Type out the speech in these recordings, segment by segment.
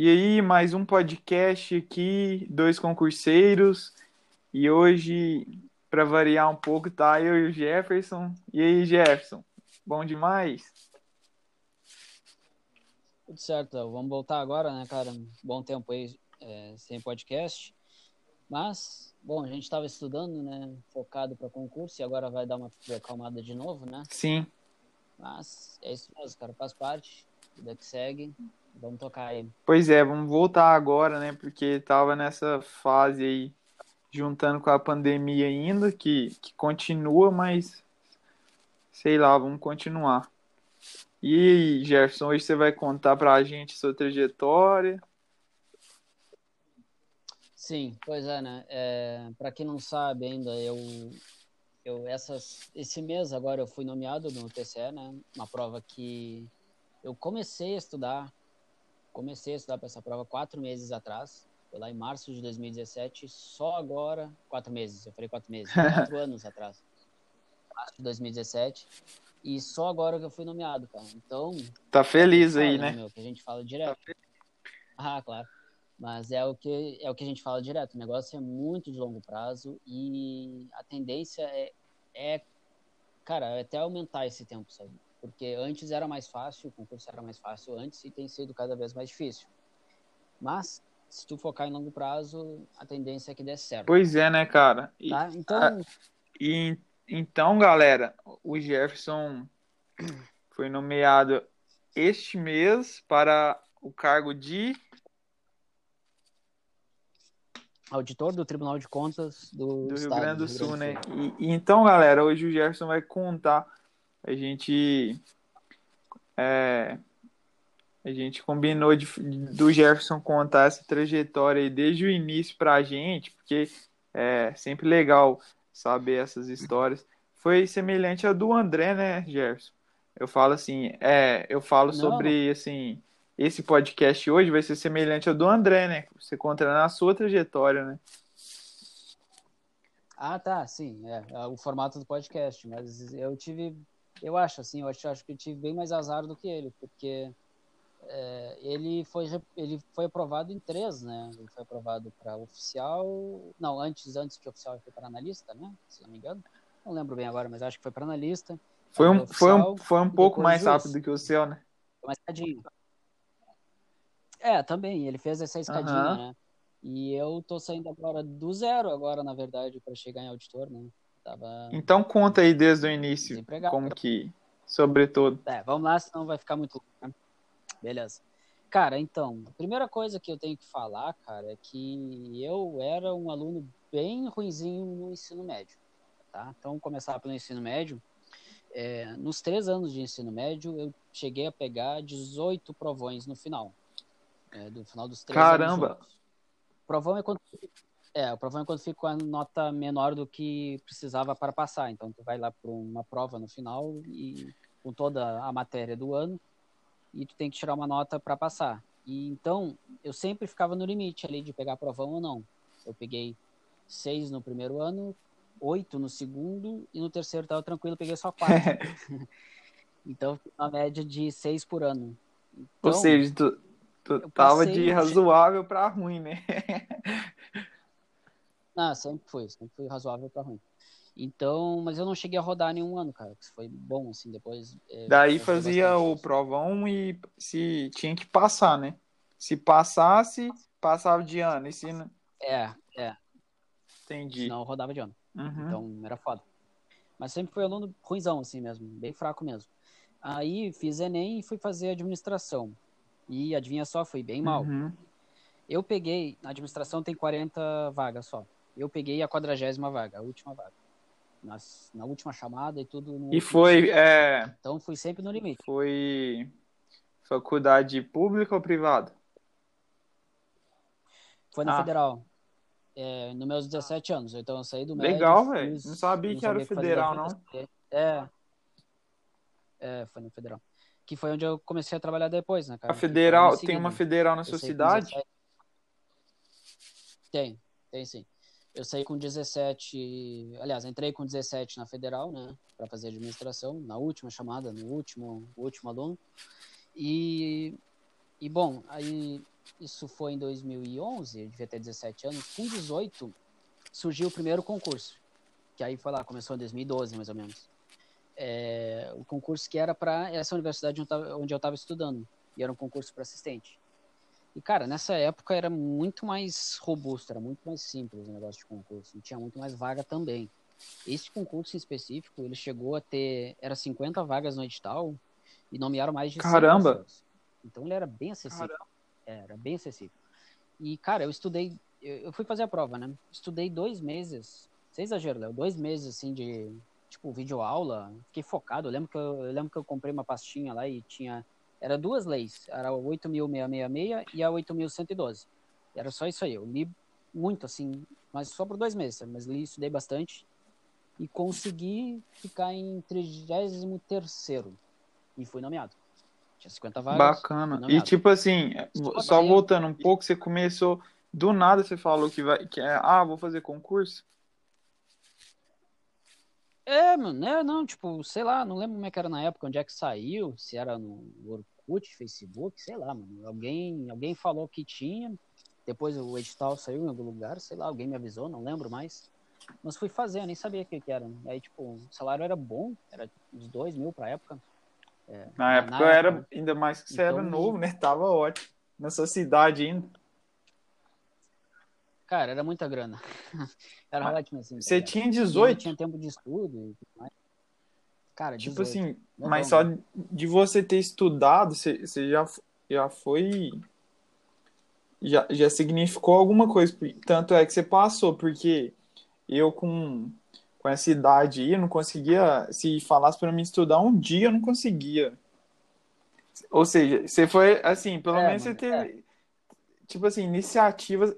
E aí, mais um podcast aqui, dois concurseiros. E hoje, para variar um pouco, tá eu e o Jefferson. E aí, Jefferson? Bom demais? Tudo certo, vamos voltar agora, né, cara? Bom tempo aí é, sem podcast. Mas, bom, a gente estava estudando, né, focado para concurso e agora vai dar uma acalmada de novo, né? Sim. Mas é isso mesmo, cara, faz parte, vida que segue. Vamos tocar aí. Pois é, vamos voltar agora, né? Porque tava nessa fase aí, juntando com a pandemia ainda, que, que continua, mas sei lá, vamos continuar. E Jefferson, hoje você vai contar pra gente sua trajetória. Sim, pois é, né? É, para quem não sabe ainda, eu, eu essas, esse mês agora eu fui nomeado no TCE, né? Uma prova que eu comecei a estudar comecei a estudar para essa prova quatro meses atrás, foi lá em março de 2017, só agora, quatro meses, eu falei quatro meses, quatro anos atrás, março de 2017, e só agora que eu fui nomeado, cara. Então. Tá feliz fala, aí, né? Meu, que a gente fala direto. Ah, claro. Mas é o que é o que a gente fala direto. O negócio é muito de longo prazo e a tendência é, é cara, é até aumentar esse tempo, sabe? Porque antes era mais fácil, o concurso era mais fácil antes e tem sido cada vez mais difícil. Mas se tu focar em longo prazo, a tendência é que dê certo. Pois é, né, cara? E, tá? Então, a, e, então, galera, o Jefferson foi nomeado este mês para o cargo de auditor do Tribunal de Contas do, do Rio Grande do, do Sul, né? E, e, então, galera, hoje o Jefferson vai contar a gente é, a gente combinou de, do Jefferson contar essa trajetória aí desde o início para a gente, porque é sempre legal saber essas histórias. Foi semelhante a do André, né, Jefferson? Eu falo assim, é, eu falo Não. sobre assim, esse podcast hoje vai ser semelhante ao do André, né? Você conta na sua trajetória, né? Ah, tá, sim, é, é o formato do podcast, mas eu tive eu acho, assim, eu acho, acho que eu tive bem mais azar do que ele, porque é, ele, foi, ele foi aprovado em três, né? Ele foi aprovado para oficial. Não, antes, antes de oficial, ele foi para analista, né? Se não me engano. Não lembro bem agora, mas acho que foi para analista. Foi um, oficial, foi um, foi um pouco mais juiz. rápido que o seu, né? Foi mais escadinha. É, também. Ele fez essa escadinha, uhum. né? E eu tô saindo agora do zero, agora, na verdade, para chegar em auditor, né? Tava... Então conta aí desde o início, como que, sobretudo. É, vamos lá, senão vai ficar muito né? Beleza. Cara, então, a primeira coisa que eu tenho que falar, cara, é que eu era um aluno bem ruinzinho no ensino médio, tá? Então, começar pelo ensino médio, é, nos três anos de ensino médio, eu cheguei a pegar 18 provões no final, é, do final dos três Caramba. anos. Caramba! Provão é quando é, o problema é quando fica com a nota menor do que precisava para passar. Então, tu vai lá para uma prova no final e com toda a matéria do ano e tu tem que tirar uma nota para passar. E então, eu sempre ficava no limite ali de pegar provão ou não. Eu peguei seis no primeiro ano, oito no segundo e no terceiro estava tranquilo, peguei só quatro. então, uma média de seis por ano. Então, ou seja, tu, tu tava de razoável para ruim, né? Ah, sempre foi, sempre foi razoável para ruim. Então, mas eu não cheguei a rodar nenhum ano, cara. Que foi bom, assim, depois. É, Daí fazia o provão e se tinha que passar, né? Se passasse, passava de ano. E se. É, é. Entendi. Senão eu rodava de ano. Uhum. Então era foda. Mas sempre fui aluno ruimzão, assim mesmo, bem fraco mesmo. Aí fiz Enem e fui fazer administração. E adivinha só, fui bem mal. Uhum. Eu peguei, na administração tem 40 vagas só eu peguei a quadragésima vaga, a última vaga. Nas, na última chamada e tudo. e foi. É... Então fui sempre no limite. Foi faculdade pública ou privada? Foi na ah. federal. É, nos meus 17 anos. Então eu saí do médio. Legal, velho. Não sabia não que era federal, não. É. É, foi no federal. Que foi onde eu comecei a trabalhar depois, né, cara? A federal, tem uma federal na sua cidade? Tem, tem sim. Eu saí com 17, aliás, entrei com 17 na federal, né, para fazer administração, na última chamada, no último, último aluno. E, e bom, aí isso foi em 2011, eu devia ter 17 anos. Com 18, surgiu o primeiro concurso, que aí foi lá, começou em 2012, mais ou menos. É, o concurso que era para essa universidade onde eu estava estudando, e era um concurso para assistente. E, cara, nessa época era muito mais robusto, era muito mais simples o negócio de concurso, e tinha muito mais vaga também. Esse concurso em específico, ele chegou a ter, era 50 vagas no edital, e nomearam mais de Caramba! Então ele era bem acessível. Caramba. Era bem acessível. E, cara, eu estudei, eu fui fazer a prova, né? Estudei dois meses, sem exagero, Léo, dois meses, assim, de, tipo, videoaula. Fiquei focado. Eu lembro, que eu, eu lembro que eu comprei uma pastinha lá e tinha, era duas leis. Era a 8.666 e a 8.112. Era só isso aí. Eu li muito, assim, mas só por dois meses. Mas li, estudei bastante e consegui ficar em 33 e fui nomeado. Tinha 50 vagas. Bacana. E tipo assim, só voltando um pouco, você começou do nada, você falou que vai que é, ah, vou fazer concurso. É, mano, né? Não, tipo, sei lá, não lembro como é que era na época, onde é que saiu, se era no Orkut, Facebook, sei lá, mano. Alguém, alguém falou que tinha, depois o edital saiu em algum lugar, sei lá, alguém me avisou, não lembro mais. Mas fui fazer, eu nem sabia o que, que era. Aí, tipo, o salário era bom, era uns dois mil pra época. É, na época na era, época, ainda mais que você então, era novo, né? Tava ótimo. Nessa cidade ainda. Cara, era muita grana. era ah, ótimo assim. Você tinha 18? tinha tempo de estudo e tudo mais. Cara, 18. Tipo assim, Não mas só de você ter estudado, você, você já, já foi. Já, já significou alguma coisa. Tanto é que você passou, porque eu com com essa idade aí, eu não conseguia, se falasse para mim estudar um dia, eu não conseguia. Ou seja, você foi, assim, pelo é, menos mano, você teve, é. tipo assim, iniciativas,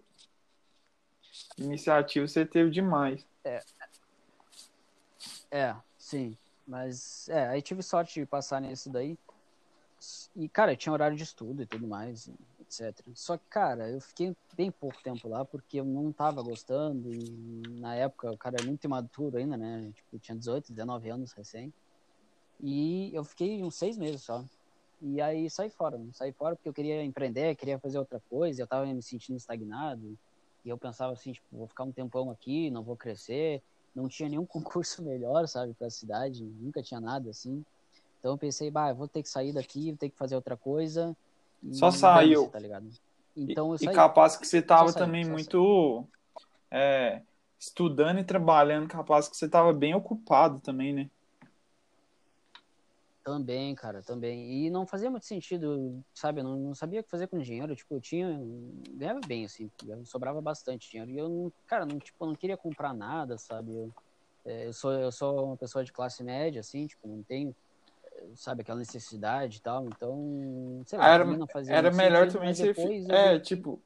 iniciativa você teve demais. É, é, sim, mas, é, aí tive sorte de passar nisso daí, e, cara, tinha horário de estudo e tudo mais, etc. Só que, cara, eu fiquei bem pouco tempo lá porque eu não tava gostando e na época o cara é muito imaturo ainda, né? Tipo, tinha 18, 19 anos recém. E eu fiquei uns seis meses só. E aí saí fora, né? saí fora porque eu queria empreender, queria fazer outra coisa, eu tava me sentindo estagnado. E eu pensava assim, tipo, vou ficar um tempão aqui, não vou crescer. Não tinha nenhum concurso melhor, sabe, pra cidade, nunca tinha nada assim. Então eu pensei, bah, eu vou ter que sair daqui, vou ter que fazer outra coisa. Só saiu. Tá ligado? Então, e, e capaz que você tava também muito é, estudando e trabalhando, capaz que você tava bem ocupado também, né? Também, cara, também. E não fazia muito sentido, sabe? Eu não, não sabia o que fazer com dinheiro. Tipo, eu tinha. Ganhava bem, assim. Sobrava bastante dinheiro. E eu, não, cara, não, tipo, não queria comprar nada, sabe? Eu, é, eu, sou, eu sou uma pessoa de classe média, assim, tipo, não tenho sabe, aquela necessidade e tal. Então, sei lá, era, não fazia Era melhor também ser. É, eu... tipo,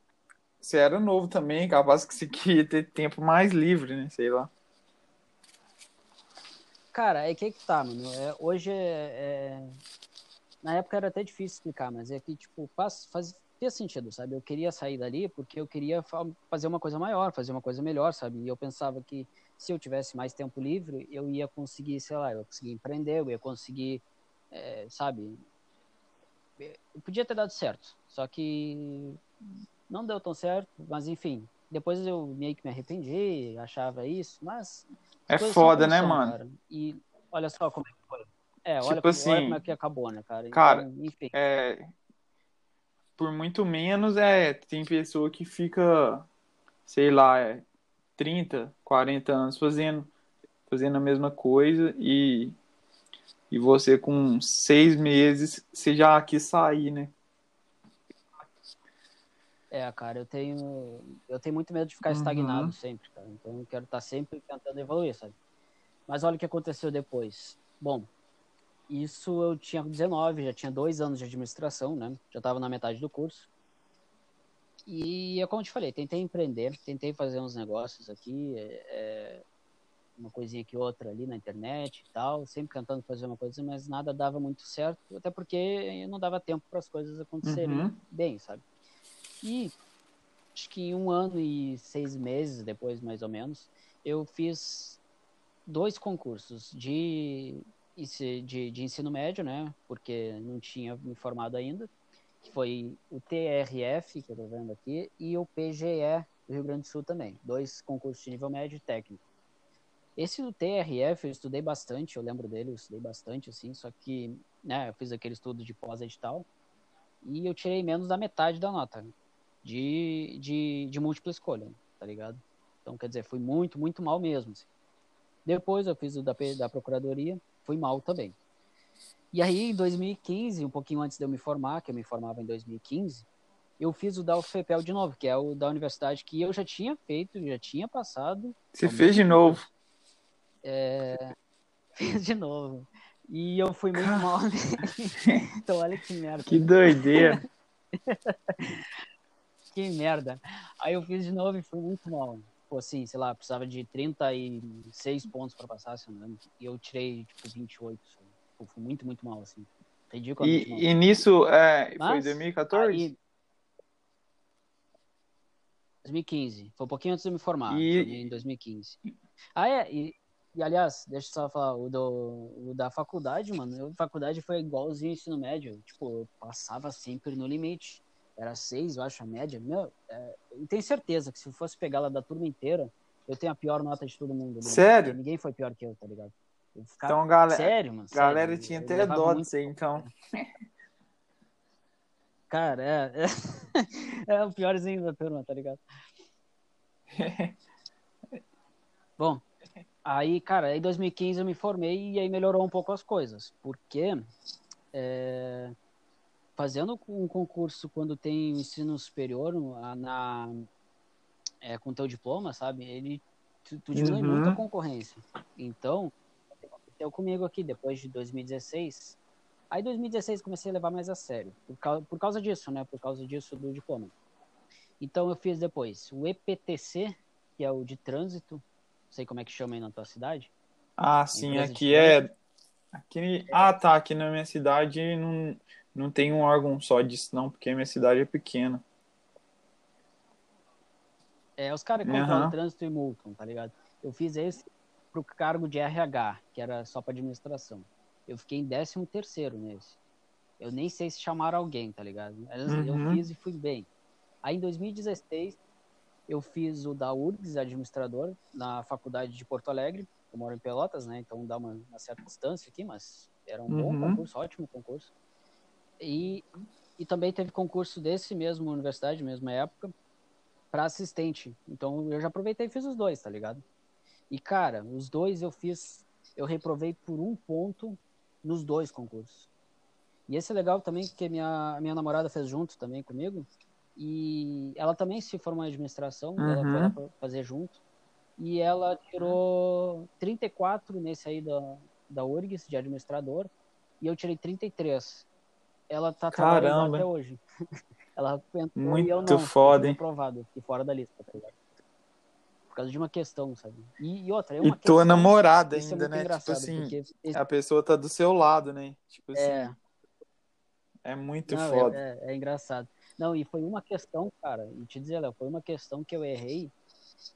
você era novo também, capaz que você queria ter tempo mais livre, né? Sei lá. Cara, é que que tá, mano. É, hoje é, é, Na época era até difícil explicar, mas é que, tipo, faz, faz, fez sentido, sabe? Eu queria sair dali porque eu queria fazer uma coisa maior, fazer uma coisa melhor, sabe? E eu pensava que se eu tivesse mais tempo livre, eu ia conseguir, sei lá, eu ia conseguir empreender, eu ia conseguir é, sabe? Podia ter dado certo, só que não deu tão certo, mas enfim, depois eu meio que me arrependi, achava isso, mas. É foda, né, mano? Cara. E olha só como é que foi. É, tipo olha, como, assim, olha como é que acabou, né, cara? Cara, então, enfim. É, por muito menos, é, tem pessoa que fica, sei lá, é, 30, 40 anos fazendo, fazendo a mesma coisa e e você com seis meses, você já quis sair, né? É, cara, eu tenho, eu tenho muito medo de ficar uhum. estagnado sempre, cara. Então eu quero estar sempre tentando evoluir, sabe? Mas olha o que aconteceu depois. Bom, isso eu tinha 19, já tinha dois anos de administração, né? Já estava na metade do curso. E é como eu te falei, tentei empreender, tentei fazer uns negócios aqui, é, uma coisinha que outra ali na internet e tal, sempre tentando fazer uma coisa, mas nada dava muito certo, até porque não dava tempo para as coisas acontecerem uhum. bem, sabe? E acho que um ano e seis meses depois, mais ou menos, eu fiz dois concursos de, de, de ensino médio, né? Porque não tinha me formado ainda. que foi o TRF, que eu tô vendo aqui, e o PGE do Rio Grande do Sul também. Dois concursos de nível médio e técnico. Esse do TRF eu estudei bastante, eu lembro dele, eu estudei bastante, assim, só que, né, eu fiz aquele estudo de pós-edital e eu tirei menos da metade da nota de, de, de múltipla escolha, tá ligado? Então, quer dizer, fui muito, muito mal mesmo. Assim. Depois eu fiz o da, da Procuradoria, fui mal também. E aí, em 2015, um pouquinho antes de eu me formar, que eu me formava em 2015, eu fiz o da UFPEL de novo, que é o da universidade que eu já tinha feito, já tinha passado. Você fez de novo? É, fiz de novo. E eu fui muito mal. então, olha que merda. Que doideira. que merda. Aí eu fiz de novo e fui muito mal. Pô, assim, sei lá, precisava de 36 pontos para passar, se não me engano. E eu tirei, tipo, 28. Pô, fui muito, muito mal, assim. E, mal. e nisso, é, Mas, foi 2014? Aí, 2015. Foi um pouquinho antes de eu me formar. E... Em 2015. Ah, é. E, e aliás, deixa eu só falar, o, do, o da faculdade, mano, faculdade foi igualzinho ao ensino médio. Tipo, eu passava sempre no limite. Era seis, eu acho, a média. Meu, é, eu tenho certeza que se eu fosse pegar lá da turma inteira, eu tenho a pior nota de todo mundo. Sério? Ninguém foi pior que eu, tá ligado? Eu ficava... Então, galera. Sério, mano. Galera sério, tinha até dó de você, então. Cara, é, é, é o piorzinho da turma, tá ligado? Bom, Aí, cara, em 2015 eu me formei e aí melhorou um pouco as coisas, porque é, fazendo um concurso quando tem ensino superior na, é, com teu diploma, sabe, ele tu, tu diminui uhum. muito a concorrência. Então, aconteceu comigo aqui depois de 2016. Aí 2016 comecei a levar mais a sério, por causa, por causa disso, né, por causa disso do diploma. Então eu fiz depois o EPTC, que é o de trânsito, sei como é que chama aí na tua cidade. Ah, sim, aqui é. Aqui... Ah, tá. Aqui na minha cidade não, não tem um órgão só disso, não, porque a minha cidade é pequena. É, os caras controlam uhum. trânsito e multam, tá ligado? Eu fiz esse pro cargo de RH, que era só para administração. Eu fiquei em 13 terceiro nesse. Eu nem sei se chamaram alguém, tá ligado? Eu uhum. fiz e fui bem. Aí em 2016 eu fiz o da URGS, administrador, na faculdade de Porto Alegre. Eu moro em Pelotas, né? Então dá uma, uma certa distância aqui, mas era um uhum. bom concurso, ótimo concurso. E, e também teve concurso desse mesmo, universidade, mesma época, para assistente. Então eu já aproveitei e fiz os dois, tá ligado? E cara, os dois eu fiz, eu reprovei por um ponto nos dois concursos. E esse é legal também, que minha, minha namorada fez junto também comigo. E ela também se formou em administração, uhum. ela foi lá uhum. fazer junto. E ela tirou 34 nesse aí da, da URGS, de administrador, e eu tirei 33. Ela tá trabalhando até hoje. ela entrou Muito e eu não. foda, hein? Aprovado, e fora da lista, tá ligado? Por causa de uma questão, sabe? E, e outra, é uma e questão, tua namorada é ainda, é né? Tipo assim, a pessoa tá do seu lado, né? Tipo assim. É, é muito não, foda. É, é, é engraçado. Não, e foi uma questão, cara, e te dizer, Léo, foi uma questão que eu errei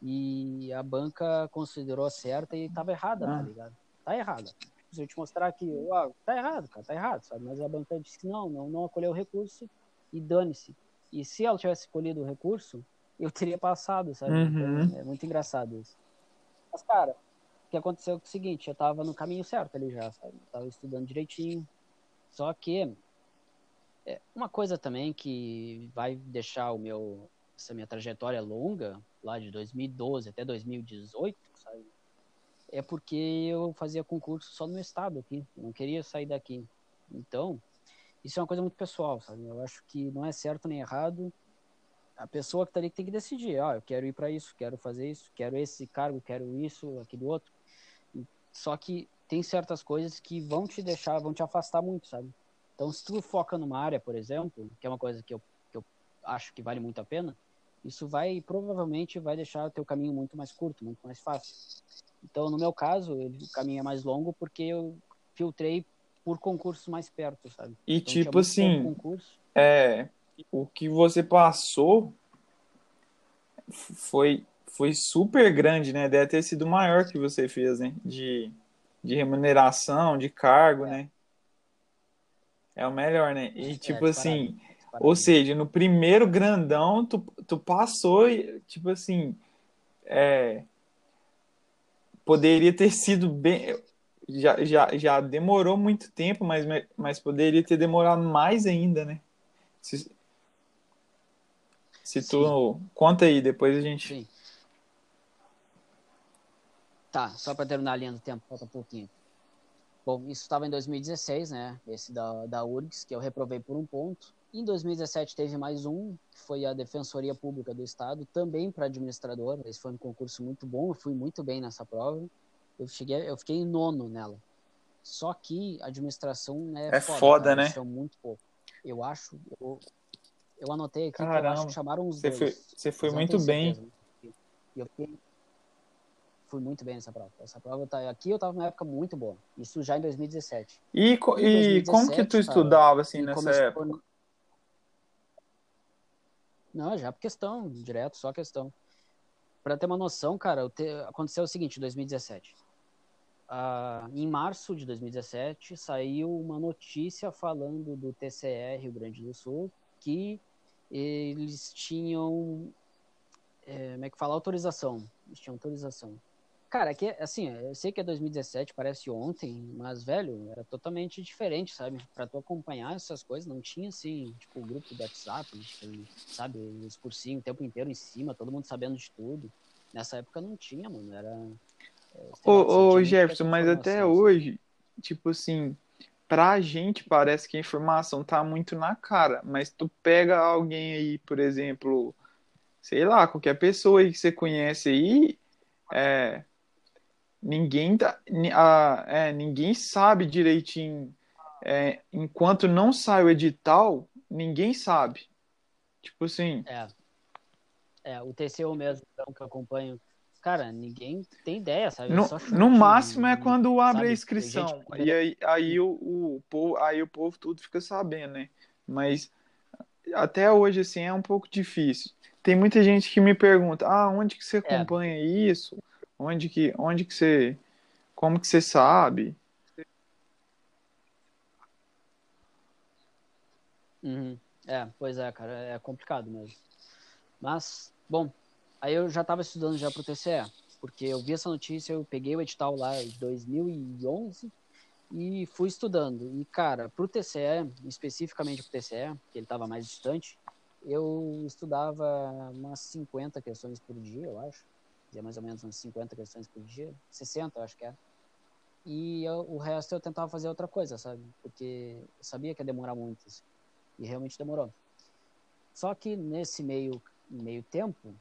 e a banca considerou certa e tava errada, tá ah. tá ligado? Tá errada. Se eu te mostrar aqui, ó, tá errado, cara, tá errado, sabe? Mas a banca disse que não, não, não acolheu o recurso e dane-se. E se ela tivesse escolhido o recurso, eu teria passado, sabe? Uhum. Então, é muito engraçado isso. Mas, cara, o que aconteceu é o seguinte, eu tava no caminho certo ali já, sabe? Eu tava estudando direitinho. Só que é, uma coisa também que vai deixar o meu essa minha trajetória longa, lá de 2012 até 2018, sabe? É porque eu fazia concurso só no estado aqui, não queria sair daqui. Então, isso é uma coisa muito pessoal, sabe? Eu acho que não é certo nem errado. A pessoa que tá ali tem que decidir, ah, eu quero ir para isso, quero fazer isso, quero esse cargo, quero isso, aquele outro. Só que tem certas coisas que vão te deixar, vão te afastar muito, sabe? Então, se tu foca numa área, por exemplo, que é uma coisa que eu, que eu acho que vale muito a pena, isso vai, provavelmente, vai deixar o teu caminho muito mais curto, muito mais fácil. Então, no meu caso, o caminho é mais longo porque eu filtrei por concursos mais perto, sabe? E então, tipo assim, é, o que você passou foi foi super grande, né? Deve ter sido maior que você fez, né? De, de remuneração, de cargo, é. né? É o melhor, né? E é, tipo assim, Ou seja, no primeiro grandão, tu, tu passou, tipo assim, é, poderia ter sido bem. Já, já, já demorou muito tempo, mas, mas poderia ter demorado mais ainda, né? Se, se tu. Sim. Conta aí, depois a gente. Sim. Tá, só para terminar a linha do tempo, falta um pouquinho. Bom, isso estava em 2016, né? Esse da, da URGS, que eu reprovei por um ponto. Em 2017 teve mais um, que foi a Defensoria Pública do Estado, também para administrador. Esse foi um concurso muito bom, eu fui muito bem nessa prova. Eu, cheguei, eu fiquei em nono nela. Só que a administração é, é foda, foda né? São muito pouco. Eu acho, eu, eu anotei aqui Caramba, que eu acho que chamaram os você dois. Foi, você foi muito bem. Certeza, eu fiquei, fui muito bem nessa prova. Essa prova tá, aqui eu tava numa época muito boa. Isso já em 2017. E, e 2017, como que tu estudava assim nessa época? Não, já por questão, direto, só questão. Para ter uma noção, cara, te... aconteceu o seguinte, em 2017. Ah, em março de 2017 saiu uma notícia falando do TCR Rio Grande do Sul que eles tinham é, como é que fala autorização eles tinham autorização Cara, que assim, eu sei que é 2017, parece ontem, mas, velho, era totalmente diferente, sabe? Pra tu acompanhar essas coisas, não tinha, assim, tipo, o grupo do WhatsApp, tipo, sabe? Os cursinhos o tempo inteiro em cima, todo mundo sabendo de tudo. Nessa época não tinha, mano, era... É, ô, ô Jefferson, mas até hoje, tipo assim, pra gente parece que a informação tá muito na cara, mas tu pega alguém aí, por exemplo, sei lá, qualquer pessoa aí que você conhece aí, é, ninguém tá, a, é, ninguém sabe direitinho. É, enquanto não sai o edital, ninguém sabe. Tipo assim. É. É, o TCU mesmo, então, que eu acompanho. Cara, ninguém tem ideia, sabe? No, chute, no máximo é quando abre sabe? a inscrição. Gente... E aí, aí, o, o, povo, aí o povo tudo fica sabendo, né? Mas até hoje, assim, é um pouco difícil. Tem muita gente que me pergunta, ah, onde que você é. acompanha é. isso? Onde que, onde que você, como que você sabe? Uhum. É, pois é, cara, é complicado mesmo. Mas, bom, aí eu já estava estudando já para o TCE, porque eu vi essa notícia, eu peguei o edital lá em 2011 e fui estudando. E, cara, para o TCE, especificamente para o TCE, que ele estava mais distante, eu estudava umas 50 questões por dia, eu acho fazia mais ou menos uns 50 questões por dia, 60 eu acho que é. E eu, o resto eu tentava fazer outra coisa, sabe? Porque eu sabia que ia demorar muito. Assim, e realmente demorou. Só que nesse meio, meio tempo,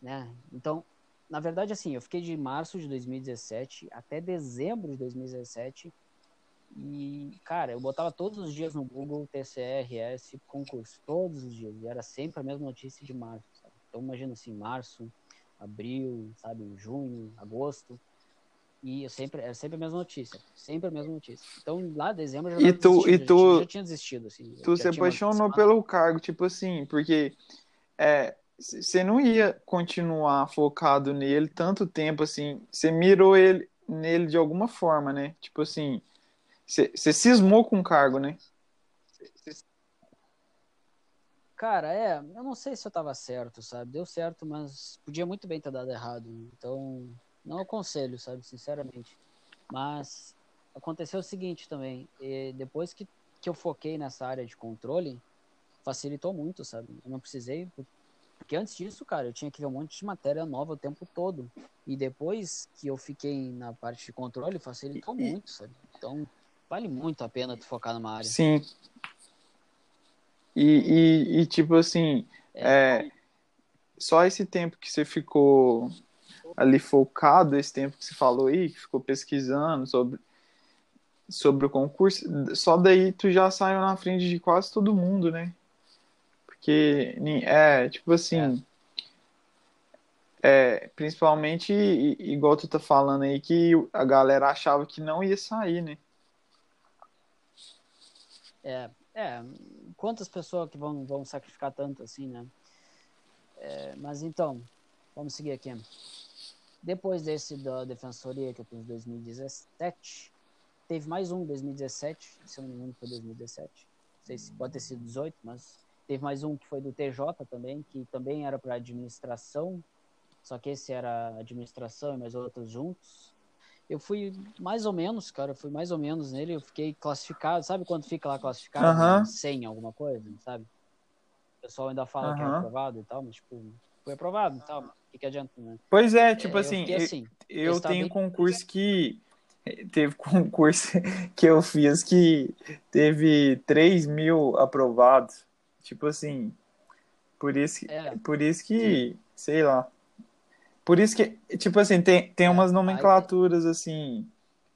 né? Então, na verdade, assim, eu fiquei de março de 2017 até dezembro de 2017 e, cara, eu botava todos os dias no Google TCRS concurso, todos os dias. E era sempre a mesma notícia de março, sabe? Então, imagina assim, março, abril, sabe, junho, agosto. E eu sempre, é sempre a mesma notícia. Sempre a mesma notícia. Então, lá em dezembro eu já, e tu, e tu, já, tinha desistido. Assim, tu se apaixonou pelo cargo, tipo assim, porque é, você não ia continuar focado nele tanto tempo assim. Você mirou ele nele de alguma forma, né? Tipo assim, você cismou com o cargo, né? Cara, é, eu não sei se eu tava certo, sabe? Deu certo, mas podia muito bem ter dado errado. Então, não aconselho, sabe? Sinceramente. Mas aconteceu o seguinte também. depois que, que eu foquei nessa área de controle, facilitou muito, sabe? Eu não precisei. Porque antes disso, cara, eu tinha que ver um monte de matéria nova o tempo todo. E depois que eu fiquei na parte de controle, facilitou muito, sabe? Então, vale muito a pena tu focar numa área. Sim, e, e, e tipo assim, é. é, só esse tempo que você ficou ali focado, esse tempo que você falou aí, que ficou pesquisando sobre, sobre o concurso, só daí tu já saiu na frente de quase todo mundo, né? Porque, é, tipo assim, é. é principalmente, igual tu tá falando aí, que a galera achava que não ia sair, né? É, é, quantas pessoas que vão, vão sacrificar tanto assim, né? É, mas então, vamos seguir aqui. Depois desse da Defensoria que eu fiz em 2017, teve mais um em 2017, se eu não me engano foi 2017. Não sei se pode ter sido 18, mas teve mais um que foi do TJ também, que também era para administração, só que esse era administração e mais outros juntos. Eu fui mais ou menos, cara, eu fui mais ou menos nele, eu fiquei classificado, sabe quando fica lá classificado? Aham. Sem alguma coisa, sabe? O pessoal ainda fala que é aprovado e tal, mas tipo, foi aprovado e tal, o que, que adianta, né? Pois é, tipo É, eu assim, eu, assim, eu está tenho bem- concurso que. Teve concurso que eu fiz que teve 3 mil aprovados. Tipo assim. Por isso, É. por isso que. Sei lá. Por isso que, tipo assim, tem, tem É, umas aí nomenclaturas assim.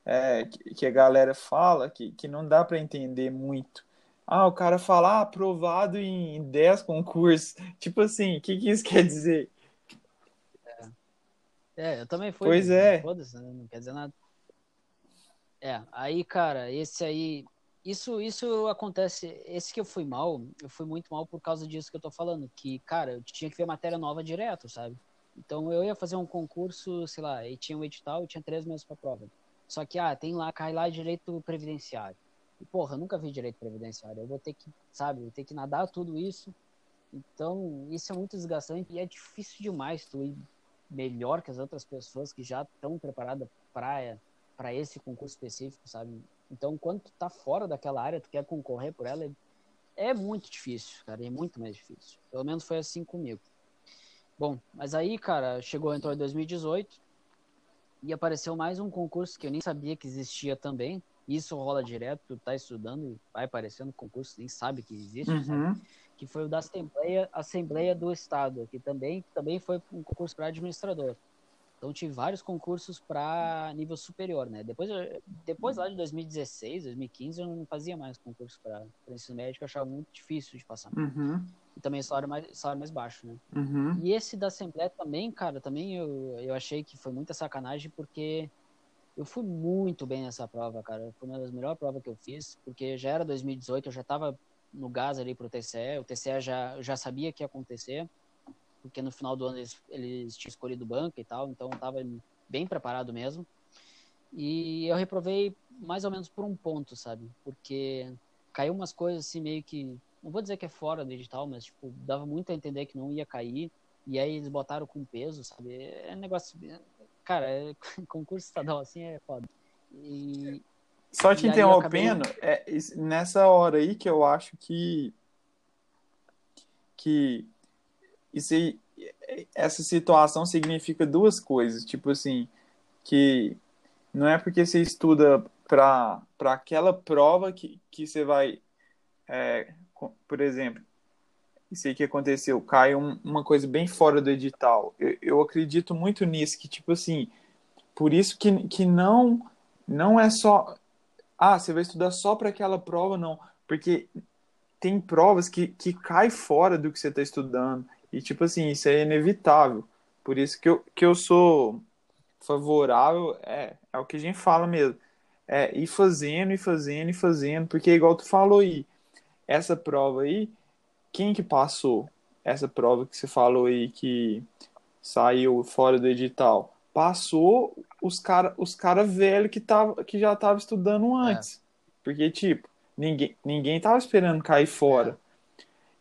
é, que, que a galera fala que, que não dá pra entender muito. Ah, o cara fala ah, aprovado em 10 concursos. Tipo assim, o que, que isso quer dizer? É, eu também fui. Pois mas é. Né? não quer dizer nada. É, aí, cara, esse aí. Isso, isso acontece. Esse que eu fui mal, eu fui muito mal por causa disso que eu tô falando. Que, cara, eu tinha que ver matéria nova direto, sabe? Então eu ia fazer um concurso, sei lá, e tinha um edital e tinha três meses pra prova. Só que, ah, tem lá, cai lá direito previdenciário. E, porra, eu nunca vi direito previdenciário. Eu vou ter que, sabe, vou ter que nadar tudo isso. Então, isso é muito desgastante e é difícil demais tu ir melhor que as outras pessoas que já estão preparadas para para esse concurso específico, sabe? Então, quando tu tá fora daquela área, tu quer concorrer por ela, é, é muito difícil, cara, é muito mais difícil. Pelo menos foi assim comigo. Bom, mas aí, cara, chegou, entrou em 2018 e apareceu mais um concurso que eu nem sabia que existia também. Isso rola direto, tu tá estudando e vai aparecendo concurso, nem sabe que existe, sabe? Uhum. que foi o da Assembleia, Assembleia do Estado, que também, também foi um concurso para administrador. Então tive vários concursos para nível superior, né? Depois, eu- depois lá de 2016, 2015, eu não fazia mais concurso para ensino médio, eu achava muito difícil de passar. Uhum. E também salário mais, salário mais baixo, né? Uhum. E esse da Assembleia também, cara, também eu, eu achei que foi muita sacanagem, porque eu fui muito bem nessa prova, cara. Foi uma das melhores provas que eu fiz, porque já era 2018, eu já tava no gás ali pro TCE, o TCE já, já sabia que ia acontecer, porque no final do ano eles, eles tinham escolhido banca e tal, então eu tava bem preparado mesmo. E eu reprovei mais ou menos por um ponto, sabe? Porque caiu umas coisas assim meio que não vou dizer que é fora do edital, mas tipo, dava muito a entender que não ia cair. E aí eles botaram com peso, sabe? É negócio. Cara, é- concurso estadual assim é foda. E Só te interrompendo, é is- nessa hora aí que eu acho que que isso aí, essa situação significa duas coisas, tipo assim, que não é porque você estuda para aquela prova que, que você vai, é, por exemplo, isso aí que aconteceu, cai um- uma coisa bem fora do edital. Eu, eu acredito muito nisso, que tipo assim, por isso que, que não não é só ah, você vai estudar só para aquela prova, não. Porque tem provas que, que cai fora do que você está estudando. E, tipo assim, isso é inevitável. Por isso que eu, que eu sou favorável, é, é o que a gente fala mesmo. É ir fazendo, e fazendo, e fazendo. Porque, igual tu falou aí, essa prova aí, quem que passou? Essa prova que você falou aí que saiu fora do edital. Passou os cara, os cara velho que, tava, que já tava estudando antes. Porque, tipo, ninguém, ninguém tava esperando cair fora.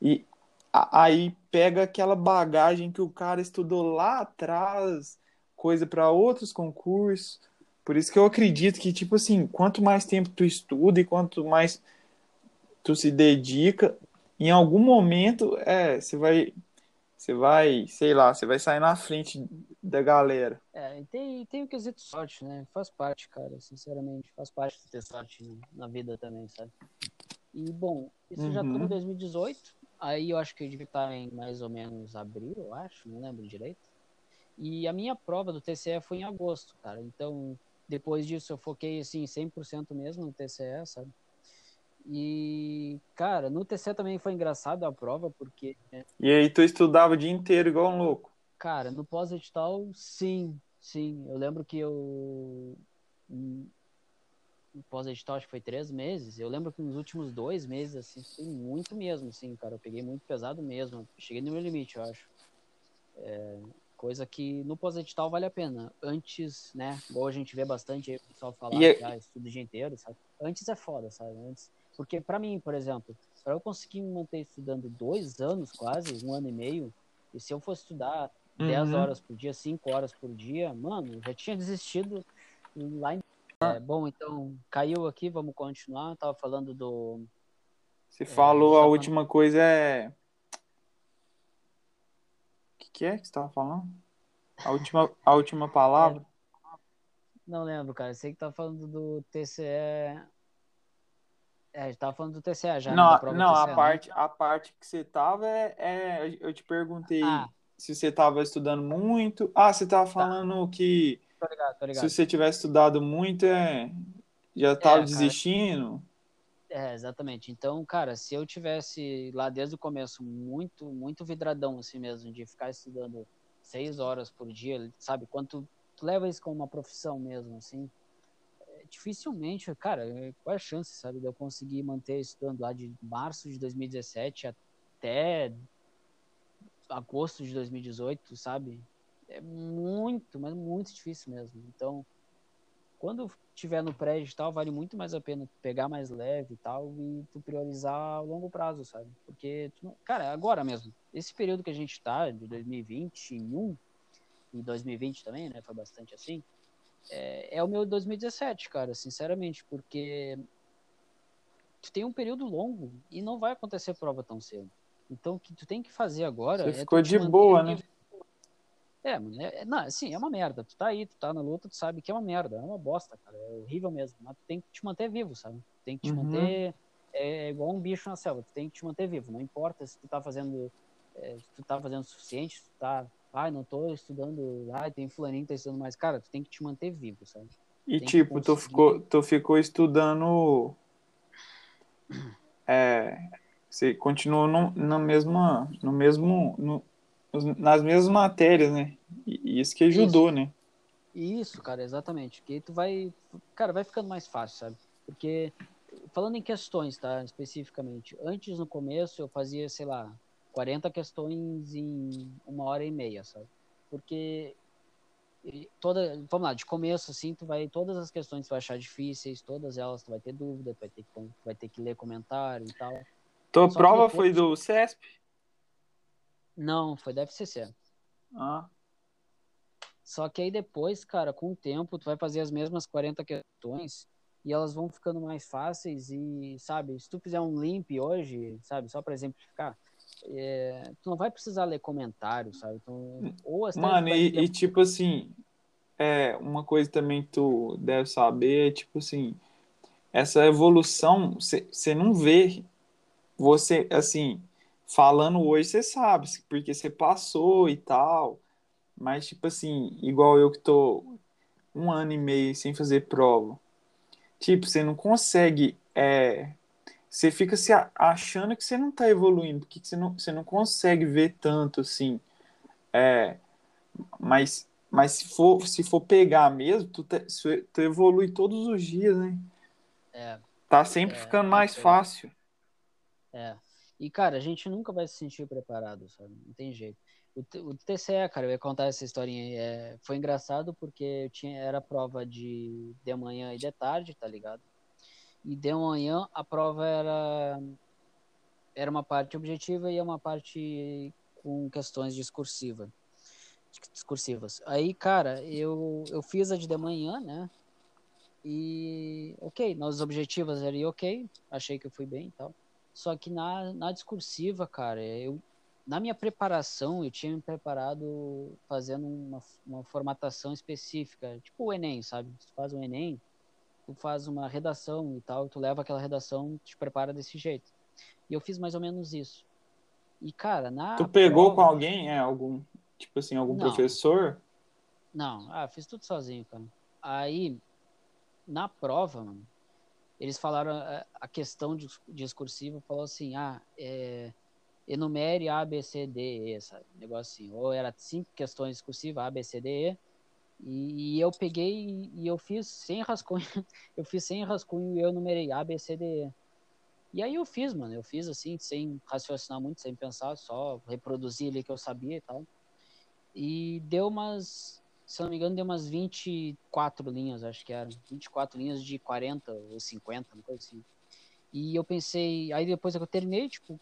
E a- aí pega aquela bagagem que o cara estudou lá atrás, coisa para outros concursos. Por isso que eu acredito que, tipo assim, quanto mais tempo tu estuda e quanto mais tu se dedica, em algum momento, é, você vai, você vai, sei lá, você vai sair na frente da galera. é, e tem, tem o quesito sorte, né? Faz parte, cara, sinceramente. Faz parte de ter sorte na vida também, sabe? E, bom, isso já Uhum. tô em 2018. Aí eu acho que eu devia estar em mais ou menos abril, eu acho, não lembro direito. E a minha prova do TCE foi em agosto, cara. Então, depois disso eu foquei, assim, 100% mesmo no TCE, sabe? E, cara, no TCE também foi engraçado a prova, porque, né, E aí tu estudava o dia inteiro igual um louco. cara, no pós-edital, sim, sim. Eu lembro que eu. Pós-edital, acho que foi três meses. Eu lembro que nos últimos dois meses, assim, foi muito mesmo, assim, cara. Eu peguei muito pesado mesmo. Cheguei no meu limite, eu acho. É, coisa que no pós-edital vale a pena. Antes, né? Igual a gente vê bastante aí o pessoal falar E é- ah, estuda o dia inteiro, sabe? Antes é foda, sabe? Antes. Porque pra mim, por exemplo, para eu conseguir me manter estudando dois anos quase, um ano e meio, e se eu fosse estudar uhum. 10 horas por dia, 5 horas por dia, mano, já tinha desistido lá em. É, bom, então caiu aqui, vamos continuar. Tava falando do. Você é, falou a última coisa é. O que, que é que você tava falando? A última, a última palavra? É. Não lembro, cara. Sei que tá falando do TCE. É, a gente tava falando do TCE já. Né, não, né? não TCE, a, parte, a parte que você tava é. é eu te perguntei ah. se você tava estudando muito. Ah, você tava tá. falando tá. que. Tô ligado, tô ligado. Se você tivesse estudado muito, é, já tava é, desistindo. É, exatamente. Então, cara, se eu tivesse lá desde o começo muito, muito vidradão assim mesmo, de ficar estudando seis horas por dia, sabe? Quanto tu leva isso como uma profissão mesmo, assim, é, dificilmente, cara, qual é a chance, sabe, de eu conseguir manter estudando lá de março de 2017 até agosto de 2018, sabe? É muito, mas muito difícil mesmo. Então, quando tiver no pré-digital, vale muito mais a pena pegar mais leve e tal e tu priorizar a longo prazo, sabe? Porque, não... cara, agora mesmo, esse período que a gente tá, de 2021, em 2020 também, né? Foi bastante assim. É, é o meu 2017, cara, sinceramente, porque tu tem um período longo e não vai acontecer prova tão cedo. Então, o que tu tem que fazer agora. Você é ficou de boa, né? É, é, não, assim, é uma merda. Tu tá aí, tu tá na luta, tu sabe que é uma merda, é uma bosta, cara. É horrível mesmo. Mas tu tem que te manter vivo, sabe? Tu tem que te uhum. manter. É, é, igual um bicho na selva, tu tem que te manter vivo. Não importa se tu tá fazendo. É, se tu tá fazendo o suficiente, se tu tá ah, não tô estudando, ah, tem fulaninho que tá estudando mais. Cara, tu tem que te manter vivo, sabe? E tem tipo, tu ficou, tu ficou estudando. É, você continuou no, na mesma, no mesmo, no, nas mesmas matérias, né? E isso que ajudou, isso. né? Isso, cara, exatamente. Que tu vai, cara, vai ficando mais fácil, sabe? Porque falando em questões, tá? Especificamente, antes no começo eu fazia, sei lá, 40 questões em uma hora e meia, sabe? Porque toda, vamos lá, de começo assim, tu vai todas as questões tu vai achar difíceis, todas elas tu vai ter dúvida, tu vai ter que vai ter que ler comentário e tal. Tua Só prova depois... foi do CESP? Não, foi da FCC. Ah. Só que aí depois, cara, com o tempo, tu vai fazer as mesmas 40 questões e elas vão ficando mais fáceis e, sabe, se tu fizer um limp hoje, sabe, só para exemplificar, é, tu não vai precisar ler comentários, sabe? Então, ou Mano, e, e, tipo assim, é, uma coisa também que tu deve saber é, tipo assim, essa evolução, você não vê você, assim, falando hoje, você sabe, porque você passou e tal, mas, tipo assim, igual eu que tô um ano e meio sem fazer prova, tipo, você não consegue é, você fica se achando que você não está evoluindo, porque você não, você não consegue ver tanto assim. É, mas mas se for, se for pegar mesmo, tu, te, tu evolui todos os dias, né? É. Tá sempre é, ficando mais é, fácil. É. E, cara, a gente nunca vai se sentir preparado, sabe? Não tem jeito. O, o TCE, cara, eu ia contar essa historinha aí. É, foi engraçado porque eu tinha, era prova de, de manhã e de tarde, tá ligado? E de manhã a prova era era uma parte objetiva e uma parte com questões discursiva, discursivas. Aí, cara, eu, eu fiz a de manhã, né? E, ok, nas objetivas era ok, achei que eu fui bem e tal. Só que na, na discursiva, cara, eu, na minha preparação, eu tinha me preparado fazendo uma, uma formatação específica, tipo o Enem, sabe? Você faz um Enem, tu faz uma redação e tal, tu leva aquela redação, te prepara desse jeito. E eu fiz mais ou menos isso. E, cara, na. Tu pegou prova... com alguém, é? Algum, tipo assim, algum Não. professor? Não, ah, fiz tudo sozinho, cara. Aí, na prova, mano, eles falaram a questão discursiva, falou assim, ah, é, enumere A, B, C, D, E, sabe? Negócio assim. Ou era cinco questões discursivas, A, B, C, D, E e, e, eu peguei e eu fiz sem rascunho, eu fiz sem rascunho e eu numerei A, B, C, D, E. E aí eu fiz, mano, eu fiz assim, sem raciocinar muito, sem pensar, só reproduzir ali que eu sabia e tal. E deu umas, se não me engano, deu umas 24 linhas, acho que eram. 24 linhas de 40 ou 50, uma coisa assim. E eu pensei, aí depois que eu terminei, tipo,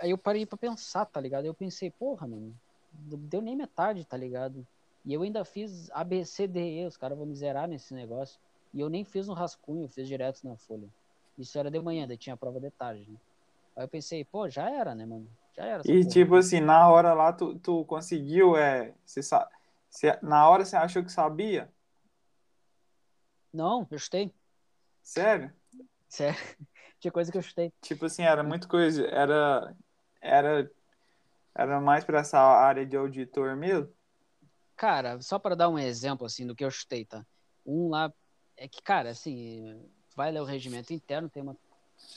aí eu parei pra pensar, tá ligado? Eu pensei, porra, mano, não deu nem metade, tá ligado? E eu ainda fiz A, B, C, D, E, os caras vão me zerar nesse negócio. E eu nem fiz um rascunho, eu fiz direto na folha. Isso era de manhã, daí tinha a prova de tarde, né? Aí eu pensei, pô, já era, né, mano? Já era. E porra. tipo assim, na hora lá tu, tu conseguiu, é, você sa... Você, na hora você achou que sabia? Não, eu chutei. Sério? Sério. Tinha coisa que eu chutei. Tipo assim, era muita coisa, era era era mais para essa área de auditor mesmo? Cara, só para dar um exemplo assim do que eu chutei, tá? Um lá é que, cara, assim, vai ler o regimento interno, tem uma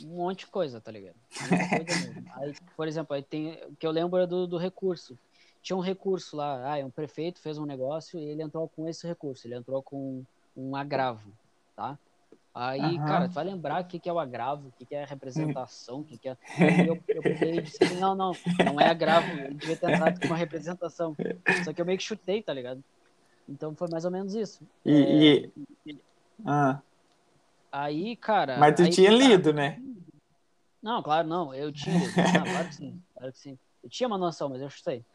um monte de coisa, tá ligado? Coisa. Aí, por exemplo, aí tem o que eu lembro é do, do recurso. Tinha um recurso lá, ah, um prefeito fez um negócio e ele entrou com esse recurso, ele entrou com um agravo, tá? Aí, Aham. cara, tu vai lembrar o que, que é o agravo, o que, que é a representação, o que, que é. Eu, eu peguei e disse não, não, não é agravo, ele devia ter entrado com uma representação. Só que eu meio que chutei, tá ligado? Então foi mais ou menos isso. É, E, e... Ah, Aí, cara. mas tu aí, tinha tá. lido, né? Não, claro, não. Eu tinha. lido. Não, claro que sim. Claro que sim. Eu tinha uma noção, mas eu chutei.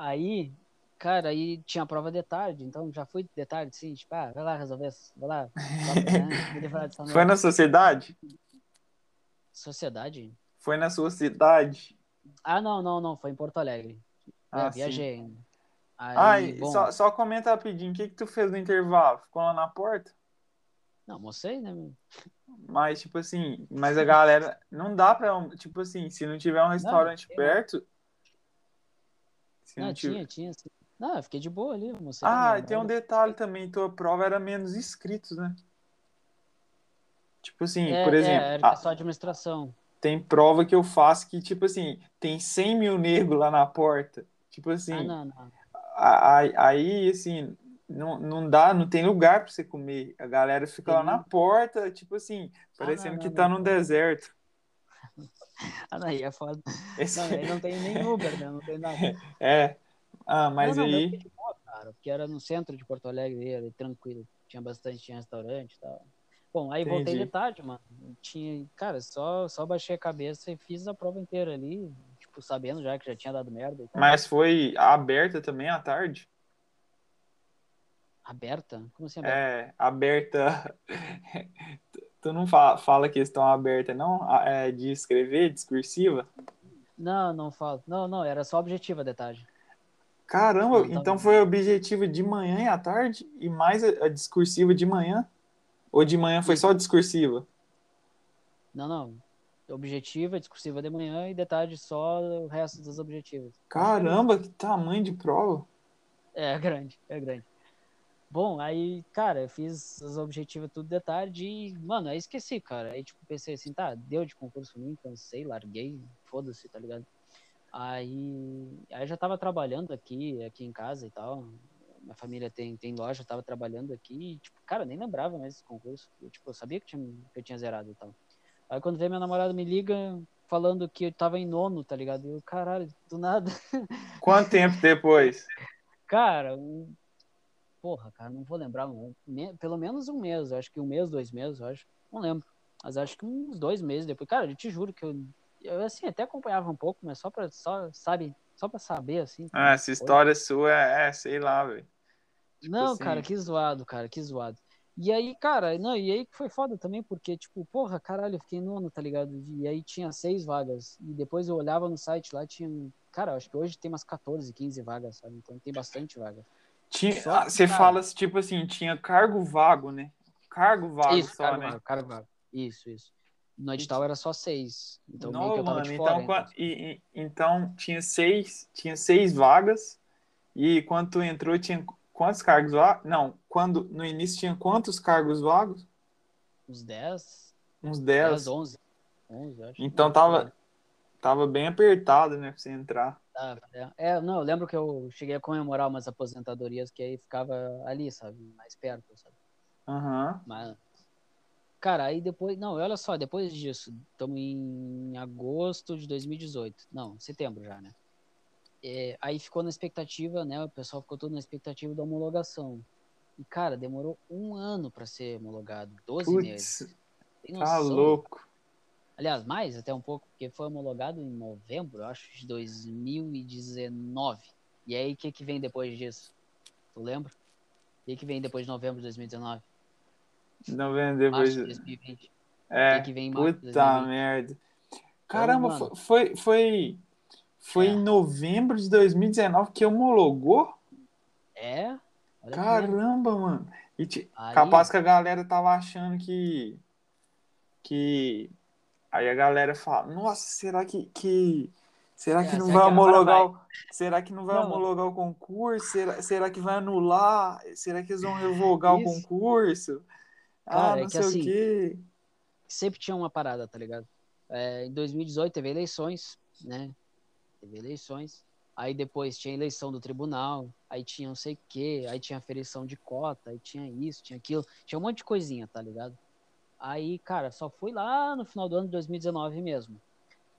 Aí, cara, aí tinha a prova de tarde, então já fui de tarde, sim, tipo, ah, vai lá resolver, isso, vai lá. né, Foi na sociedade? Sociedade? Foi na sua cidade? Ah, não, não, não, foi em Porto Alegre. É, Ah, viajei ainda. Aí, Ai, bom, só, só comenta rapidinho, o que que tu fez no intervalo? Ficou lá na porta? não, almocei, né? Mas, tipo assim, mas a galera, não dá pra, tipo assim, se não tiver um restaurante tem, perto, se Não, não tinha, tinha, sim. Não, eu fiquei de boa ali. Ah, e tem um detalhe também, tua prova era menos inscritos, né? Tipo assim, É, por é, exemplo, era ah, só administração. tem prova que eu faço que, tipo assim, tem 100 mil negros lá na porta. Tipo assim, Ah, não, não. aí, assim, não, não dá, não tem lugar pra você comer. A galera fica lá na porta, tipo assim, Ah, parecendo não, que não, tá não. num deserto. Ah, não, aí é foda. Esse- Não, aí não tem nem Uber, né? Não tem nada. É. Ah, mas não, não, aí. eu de boa, cara, porque era no centro de Porto Alegre, tranquilo. Tinha bastante, tinha restaurante e tal. Bom, aí voltei Entendi. de tarde, mano. Tinha, cara, só, só baixei a cabeça e fiz a prova inteira ali, tipo, sabendo já que já tinha dado merda. Mas foi aberta também à tarde? Aberta? Como assim aberta? É, aberta. Tu não fala, fala questão aberta, não? É de escrever, discursiva? Não, não falo. Não, não, era só objetiva de tarde. Caramba, então bom. foi objetiva de manhã e à tarde e mais a, a discursiva de manhã? Ou de manhã foi só discursiva? Não, não. Objetiva, discursiva de manhã e de tarde só o resto das objetivas. Caramba, que tamanho de prova. É grande, é grande. Bom, aí, cara, eu fiz as objetivas tudo de tarde e, mano, aí esqueci, cara. Aí, tipo, pensei assim, tá, deu de concurso pra mim, cansei, larguei, foda-se, tá ligado? Aí, aí já tava trabalhando aqui, aqui em casa e tal. Minha família tem, tem loja, eu tava trabalhando aqui e, tipo, cara, nem lembrava mais desse concurso. Eu, tipo, eu sabia que, tinha, que eu tinha zerado e tal. Aí quando veio minha namorada me liga falando que eu tava em nono, tá ligado? E eu, caralho, do nada. Quanto tempo depois? Cara, um... porra, cara, não vou lembrar. um- me- Pelo menos um mês, acho que um mês, dois meses, eu acho. Não lembro. Mas acho que uns dois meses depois. Cara, eu te juro que eu, eu assim, até acompanhava um pouco, mas só pra, só, sabe, só pra saber, assim. Ah, essa foi. história sua é, é, sei lá, velho. Tipo Não, assim- cara, que zoado, cara, que zoado. E aí, cara, não, e aí que foi foda também, porque, tipo, porra, caralho, eu fiquei nono, tá ligado? E aí tinha seis vagas. E depois eu olhava no site lá, tinha. Cara, acho que hoje tem umas 14, 15 vagas, sabe? Então tem bastante vaga. Tinha, Só ah, você cara- fala tipo assim, tinha cargo vago, né? Cargo vago Isso, só, cargo né? vago, cargo vago. Isso, isso. No edital era só seis. Então meio Não, que eu tava mano, de então, fora. qua- e- e- então tinha seis, tinha seis vagas e quando tu entrou tinha quantos cargos vagos? Não, quando no início tinha quantos cargos vagos? Uns 10, Uns 10, 10. 11. 11, eu acho. Então tava tava bem apertado, né, pra você entrar. Tava, é. É, não, eu lembro que eu cheguei a comemorar umas aposentadorias que aí ficava ali, sabe? Mais perto, sabe? Aham. Mas, cara, aí depois. Não, olha só, depois disso, estamos em agosto de 2018. Não, setembro já, né? É, aí ficou na expectativa, né? O pessoal ficou todo na expectativa da homologação. E, cara, demorou um ano para ser homologado 12 meses. Putz, Tem tá louco. Aliás, mais até um pouco, porque foi homologado em novembro, acho, de 2019. E aí, o que, que vem depois disso? Tu lembra? O que, que vem depois de novembro de 2019? Novembro depois. Março de 2020. É, O que, que vem em março de puta 2020? merda. Caramba, mano. foi, foi, foi, É. em novembro de 2019 que homologou? É? Caramba, mano. E Aí- capaz que a galera tava achando que. Que. Aí a galera fala, nossa, será que. que... Será que É, não será vai que agora homologar? o- Será que não vai Não. homologar o concurso? Será, será que vai anular? Será que eles vão revogar o concurso? ah, Cara, é não que sei assim, o quê. sempre tinha uma parada, tá ligado? É, em 2018 teve eleições, né? Teve eleições. Aí depois tinha eleição do tribunal, aí tinha não sei o quê, aí tinha aferição de cota, aí tinha isso, tinha aquilo, tinha um monte de coisinha, tá ligado? Aí, cara, só fui lá no final do ano de 2019 mesmo.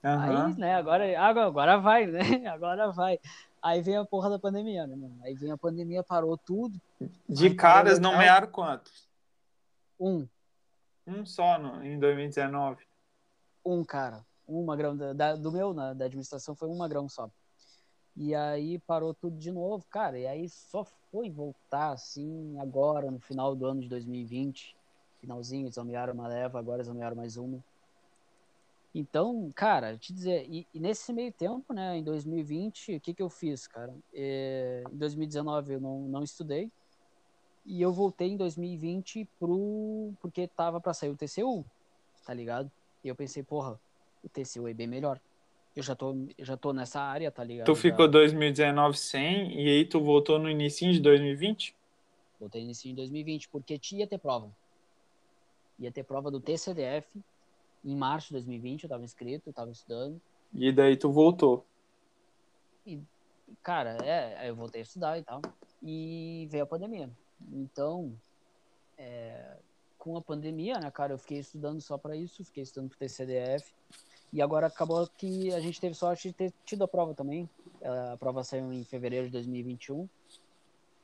Aham. Aí, né, agora, agora, agora vai, né? Agora vai. Aí vem a porra da pandemia, né, mano? Aí vem a pandemia, parou tudo. De Aí caras parou nomearam quantos? Um, Um só no, em 2019. um cara, um magrão da- do meu, na, da administração, foi um magrão só. E aí parou tudo de novo, cara. E aí só foi voltar assim agora, no final do ano de 2020. Finalzinho, nomearam uma leva, agora nomearam mais uma. Então, cara, te dizer, e, e nesse meio tempo, né, em 2020, o que que eu fiz, cara? É, em 2019 eu não, não estudei. E eu voltei em 2020 pro. Porque tava pra sair o TCU, tá ligado? E eu pensei, porra, o TCU é bem melhor. Eu já tô, eu já tô nessa área, tá ligado? Tu Já ficou 2019 sem e aí tu voltou no início de 2020? Voltei nesse em 2020, porque ia ter prova. Ia ter prova do TCDF em março de 2020, eu tava inscrito, eu tava estudando. E daí tu voltou. E, cara, é, eu voltei a estudar e tal. E veio a pandemia. Então, é, com a pandemia, né, cara, eu fiquei estudando só pra isso, fiquei estudando pro TCDF. E agora acabou que a gente teve sorte de ter tido a prova também. A prova saiu em fevereiro de 2021.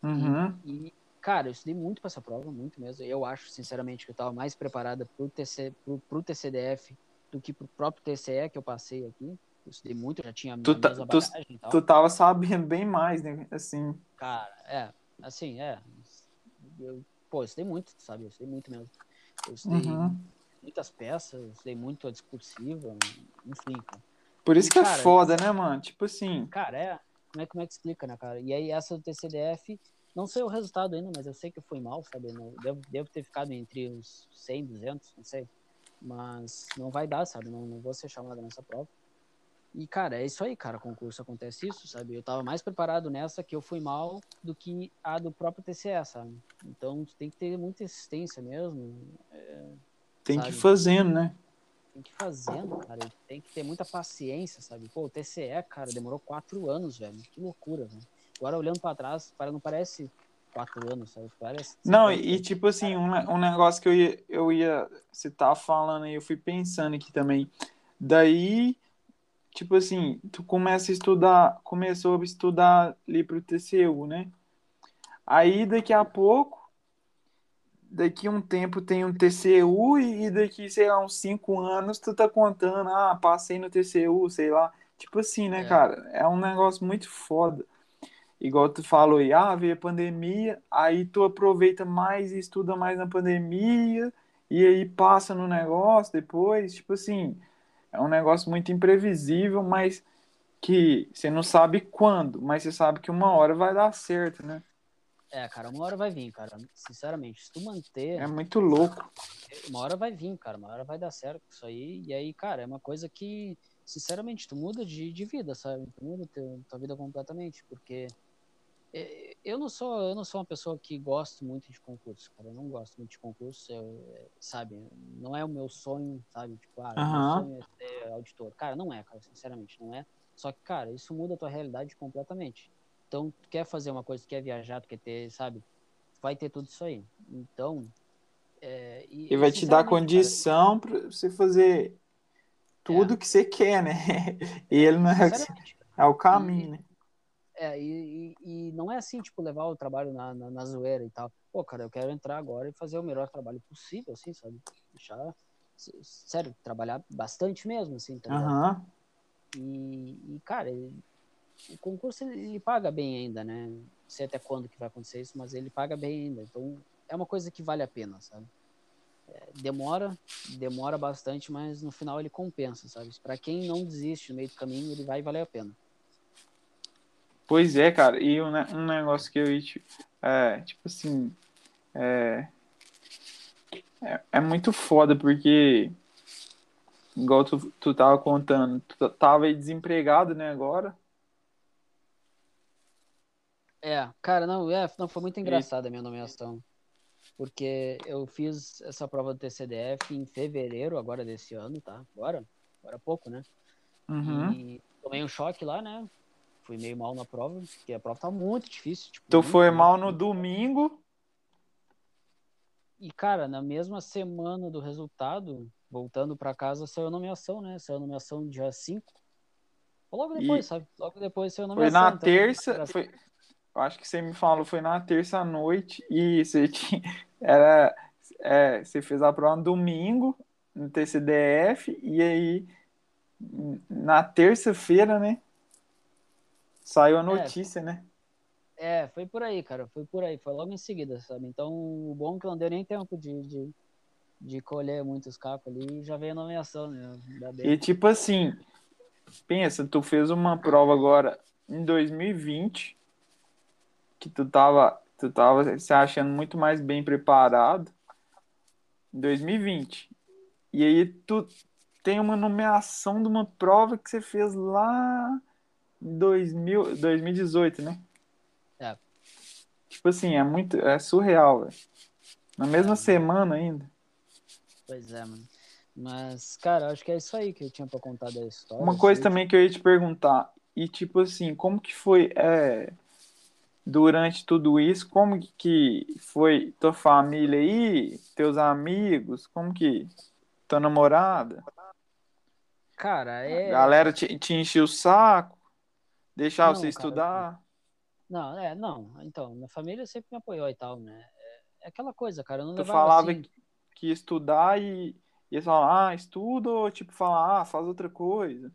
Uhum. E, cara, eu estudei muito pra essa prova, muito mesmo. Eu acho, sinceramente, que eu tava mais preparada pro, TC, pro, pro TCDF do que pro próprio TCE que eu passei aqui. Eu estudei muito, eu já tinha Tu tá- tu- e. Tu tava sabendo bem mais, né? Assim. Cara, é, assim, é. Eu, pô, eu estudei muito, sabe? Eu estudei muito mesmo. Eu estudei Uhum. muitas peças, eu estudei muito a discursiva, enfim. Cara, Por isso que é Cara, foda, né, mano? Tipo assim. Cara, é. Como é, como é que explica, né, cara? E aí, essa do TCDF, não sei o resultado ainda, mas eu sei que eu fui mal, sabe? Não, devo, devo ter ficado entre os 100, 200, não sei. Mas não vai dar, sabe? Não, não vou ser chamado nessa prova. E, cara, é isso aí, cara. Concurso acontece isso, sabe? Eu tava mais preparado nessa que eu fui mal do que a do próprio TCE, sabe? Então, tu tem que ter muita insistência mesmo. Tem Sabe? que ir fazendo, né? Tem que ir fazendo, cara. Tem que ter muita paciência, sabe? Pô, o TCE, cara, demorou quatro anos, velho. Que loucura, velho. Agora, olhando pra trás, para- não parece quatro anos, sabe? Parece. Não, e, e, tipo assim, um, um negócio que eu ia, eu ia. Você tava falando aí, eu fui pensando aqui também. Daí, tipo assim, tu começa a estudar, começou a estudar ali pro TCU, né? Aí daqui a pouco, daqui um tempo tem um TCU e, e daqui, sei lá, uns cinco anos tu tá contando, ah, passei no TCU, sei lá. Tipo assim, né, É. cara? É um negócio muito foda. Igual tu falou aí, ah, veio a pandemia, aí tu aproveita mais e estuda mais na pandemia, e aí passa no negócio depois, tipo assim, é um negócio muito imprevisível, mas que você não sabe quando, mas você sabe que uma hora vai dar certo, né? É, cara, uma hora vai vir, cara. Sinceramente, se tu manter, É muito louco. uma hora vai vir, cara. Uma hora vai dar certo isso aí. E aí, cara, é uma coisa que, sinceramente, tu muda de, de vida, sabe? Tu muda teu, tua vida completamente, porque eu não sou eu não sou uma pessoa que gosto muito de concurso, cara. Eu não gosto muito de concurso, eu, é, sabe? Não é o meu sonho, sabe? Tipo, ah, meu sonho é ser auditor. Cara, não é, cara, sinceramente, não é. Só que, cara, isso muda a tua realidade completamente. Então, tu quer fazer uma coisa, tu quer viajar, tu quer ter, sabe? Vai ter tudo isso aí. Então, é, e, E vai te dar condição pra você fazer tudo que você quer, né? E ele não é, é o caminho, né? É, e, e, não é assim, tipo, levar o trabalho na, na, na zoeira e tal. Pô, cara, eu quero entrar agora e fazer o melhor trabalho possível, assim, sabe? Deixar sério, trabalhar bastante mesmo, assim, tá? Aham. E, e, cara, ele- o concurso ele, ele paga bem ainda, né? Não sei até quando que vai acontecer isso, mas ele paga bem ainda. Então é uma coisa que vale a pena, sabe? É, demora, demora bastante, mas no final ele compensa, sabe? Pra quem não desiste no meio do caminho, ele vai valer a pena. Pois é, cara, e um, um negócio que eu ia é, tipo assim, é, é, é muito foda porque, igual tu, tu tava contando, tu tava aí desempregado, né, agora, É, cara, não, é, não foi muito engraçada a minha nomeação. Porque eu fiz essa prova do TCDF em fevereiro, agora desse ano, tá? Agora, agora há pouco, né? Uhum. E tomei um choque lá, né? Fui meio mal na prova, porque a prova tava muito difícil. Tipo, tu foi mal no domingo, E, cara, na mesma semana do resultado, voltando pra casa, saiu a nomeação, né? Saiu a nomeação dia 5. Logo depois, E sabe? Logo depois saiu a foi nomeação. na então, terça, era- foi, eu acho que você me falou, foi na terça noite e você tinha, era, é, você fez a prova no domingo, no TCDF, e aí na terça-feira, né, saiu a notícia, né? É, foi por aí, cara. Foi por aí. Foi logo em seguida, sabe? Então, o bom é que não deu nem tempo de, de, de colher muitos cacos ali e já veio a nomeação, né? E tipo assim, pensa, tu fez uma prova agora em 2020, que tu tava, tu tava se achando muito mais bem preparado, em 2020. E aí tu tem uma nomeação de uma prova que você fez lá 2000, 2018, né? É. Tipo assim, é muito, é surreal, velho. Na mesma É. semana ainda. Pois é, mano. Mas, cara, acho que é isso aí que eu tinha pra contar da história. Uma coisa assim. também que eu ia te perguntar, e tipo assim, como que foi é, durante tudo isso, como que foi tua família aí, teus amigos, como que tua namorada, Cara, a é. galera te, te encheu o saco, deixava Não, você cara, estudar? Não, é, não. Então, minha família sempre me apoiou e tal, né? É, é aquela coisa, cara. Eu não Tu falava assim. que, ia estudar e e eles falavam, ah, estuda, ou tipo, falar, ah, faz outra coisa.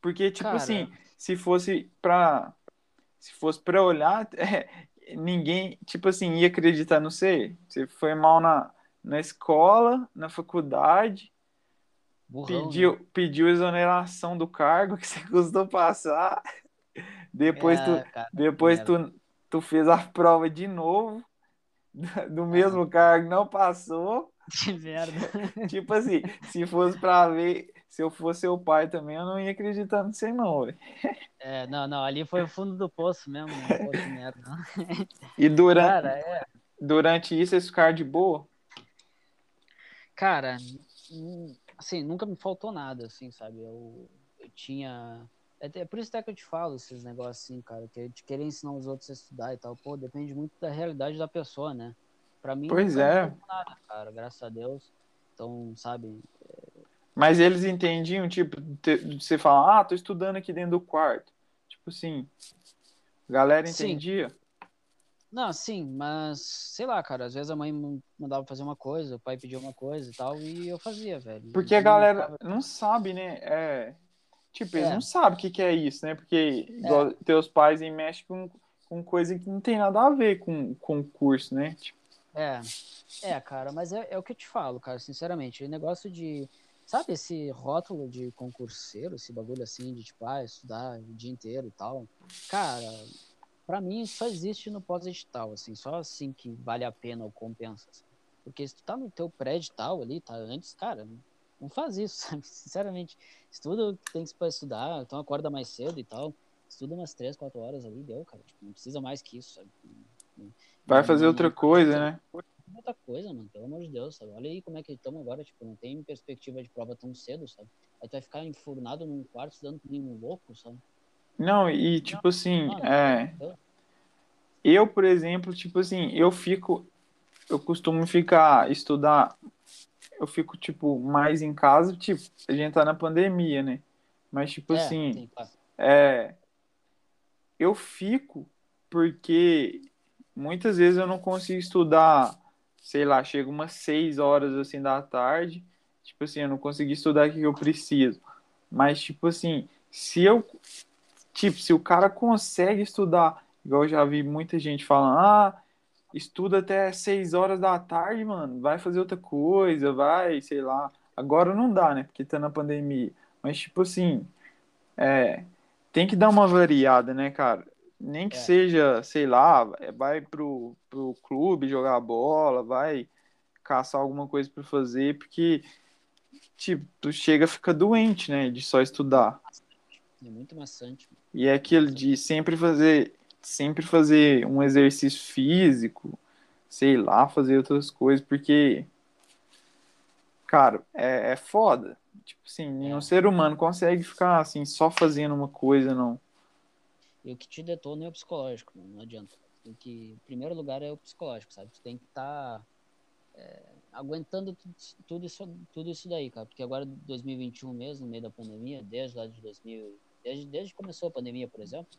Porque, tipo Cara. assim, se fosse pra. Se fosse pra olhar, é, ninguém, tipo assim, ia acreditar no você. Você foi mal na, na escola, na faculdade, Burrão, né? pediu, pediu exoneração do cargo que você custou passar. Depois, É, tu, cara, depois tu, tu fez a prova de novo, do mesmo cargo, não passou. Que merda. Tipo assim, se fosse pra ver, se eu fosse seu pai também, eu não ia acreditar no você, não, velho. É, não, não, ali foi o fundo do poço mesmo, né? Poço de merda. E durante, Cara, é. durante isso, eles ficaram de boa? Cara, assim, nunca me faltou nada, assim, sabe? Eu, eu tinha. É, é por isso até que eu te falo esses negócios assim, cara, que de querer ensinar os outros a estudar e tal. Pô, depende muito da realidade da pessoa, né? Pra mim, Pois me é. nada, cara, graças a Deus. Então, sabe? Mas eles entendiam, tipo, você falar, ah, tô estudando aqui dentro do quarto. Tipo assim, a galera Sim. entendia. Não, sim, mas sei lá, cara, às vezes a mãe man- mandava fazer uma coisa, o pai pedia uma coisa e tal, e eu fazia, velho. Porque a galera não sabe, né? É, tipo, eles É. não sabem o que, que é isso, né? Porque igual teus pais em mexem com, com coisa que não tem nada a ver com, com o curso, né? Tipo, É, é, cara, mas é, é o que eu te falo, cara, sinceramente. O negócio de. Sabe esse rótulo de concurseiro, esse bagulho assim, de tipo, ah, estudar o dia inteiro e tal? Cara, pra mim só existe no pós-edital, assim, só assim que vale a pena ou compensa. assim. Porque se tu tá no teu pré-edital ali, tá antes, cara, não faz isso, sabe? Sinceramente, estuda o que tem que pra estudar, então acorda mais cedo e tal. Estuda umas 3, 4 horas ali, deu, cara. Tipo, não precisa mais que isso, sabe? vai fazer não- outra não- coisa, né? outra coisa, mano, pelo amor de Deus, sabe? Olha aí como é que estamos agora, tipo, não tem perspectiva de prova tão cedo, sabe? Aí tu vai ficar enfurnado num quarto estudando que nem um louco, sabe? Não, e tipo assim, é, eu- eu, por exemplo, tipo assim, eu fico, eu costumo ficar, estudar, eu fico, tipo, mais em casa, tipo, a gente tá na pandemia, né? Mas, tipo é, assim, sim, claro. é, eu fico porque muitas vezes eu não consigo estudar, sei lá, chega umas seis horas assim da tarde, tipo assim, eu não consegui estudar o que eu preciso. Mas, tipo assim, se eu. Tipo, se o cara consegue estudar, igual eu já vi muita gente falando, ah, estuda até 6 horas da tarde, mano, vai fazer outra coisa, vai, sei lá. Agora não dá, né? Porque tá na pandemia. Mas, tipo assim, é, tem que dar uma variada, né, cara? Nem que é. seja, sei lá, vai pro, pro clube jogar bola, vai caçar alguma coisa para fazer, porque, tipo, tu chega fica doente, né, de só estudar. É muito maçante. E é aquilo de sempre fazer, sempre fazer um exercício físico, sei lá, fazer outras coisas, porque, cara, é, é foda. Tipo assim, nenhum é. ser humano consegue ficar assim, só fazendo uma coisa, não. E o que te detona é o psicológico, não adianta. Tem que, em primeiro lugar é o psicológico, sabe? Tu tem que estar tá, é, aguentando tudo, isso, tudo isso daí, cara. Porque agora, 2021 mesmo, no meio da pandemia, desde lá de 2000, desde, desde que começou a pandemia, por exemplo,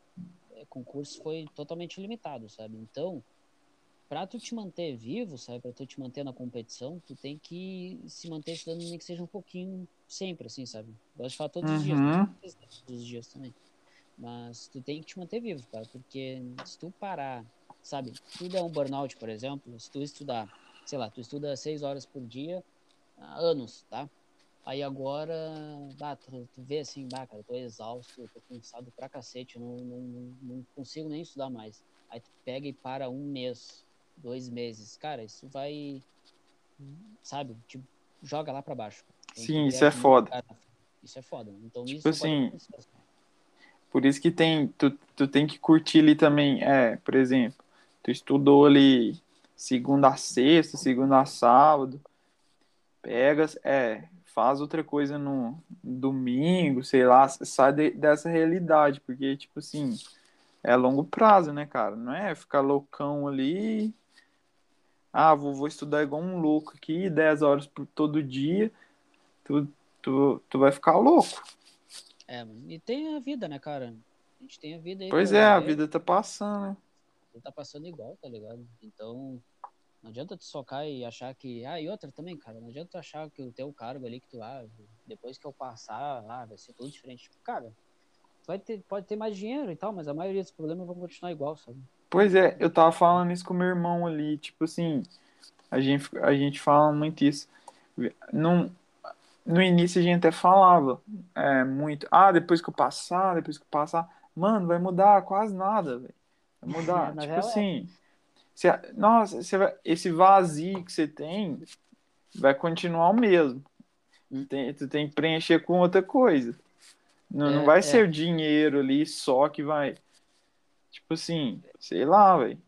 concurso foi totalmente limitado, sabe? Então, para tu te manter vivo, sabe, para tu te manter na competição, tu tem que se manter estudando nem que seja um pouquinho sempre, assim, sabe? Gosto de falar todos uhum. os dias, né? todos os dias também. Mas tu tem que te manter vivo, cara, porque se tu parar, sabe, tu der um burnout, por exemplo, se tu estudar, sei lá, tu estuda seis horas por dia, há anos, tá? Aí agora, bah, tu, tu vê assim, bah, cara, eu tô exausto, eu tô cansado pra cacete, eu não, não, não consigo nem estudar mais. Aí tu pega e para um mês, dois meses. Cara, isso vai. Sabe? Tipo, joga lá para baixo. Sim, isso é foda. Cara. Isso é foda. Então, tipo isso assim. Por isso que tem. Tu, tu tem que curtir ali também. É, por exemplo, tu estudou ali segunda a sexta, segunda a sábado. Pegas, é, faz outra coisa no domingo, sei lá, sai de, dessa realidade, porque, tipo assim, é longo prazo, né, cara? Não é ficar loucão ali ah, vou, vou estudar igual um louco aqui, 10 horas por todo dia. Tu, tu, tu vai ficar louco. É, e tem a vida, né, cara? A gente tem a vida aí. Pois é, a vida tá passando, né? Tá passando igual, tá ligado? Então, não adianta tu socar e achar que. Ah, e outra também, cara. Não adianta tu achar que o teu cargo ali que tu. Ah, depois que eu passar, ah, vai ser tudo diferente. Tipo, cara, vai ter, pode ter mais dinheiro e tal, mas a maioria dos problemas vão continuar igual, sabe? Pois é, eu tava falando isso com meu irmão ali, tipo assim, a gente, a gente fala muito isso. Não, no início a gente até falava é, muito, ah, depois que eu passar, depois que eu passar, mano, vai mudar quase nada, velho. Vai mudar. tipo é. Você, nossa, você vai, esse vazio que você tem vai continuar o mesmo. Tem, tu tem que preencher com outra coisa. Não, é, não vai é. ser o dinheiro ali só que vai Tipo assim, sei lá, velho.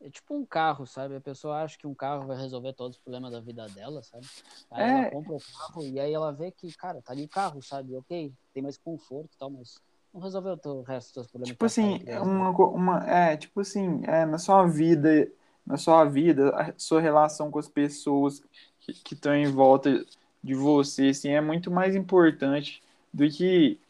É tipo um carro, sabe? A pessoa acha que um carro vai resolver todos os problemas da vida dela, sabe? Aí é... ela compra o carro e aí ela vê que, cara, tá ali o carro, sabe? Ok, tem mais conforto e tal, mas não resolveu o resto dos problemas. Tipo assim, uma, uma, é, tipo assim, é, na sua vida, na sua vida, a sua relação com as pessoas que estão em volta de você, assim, é muito mais importante do que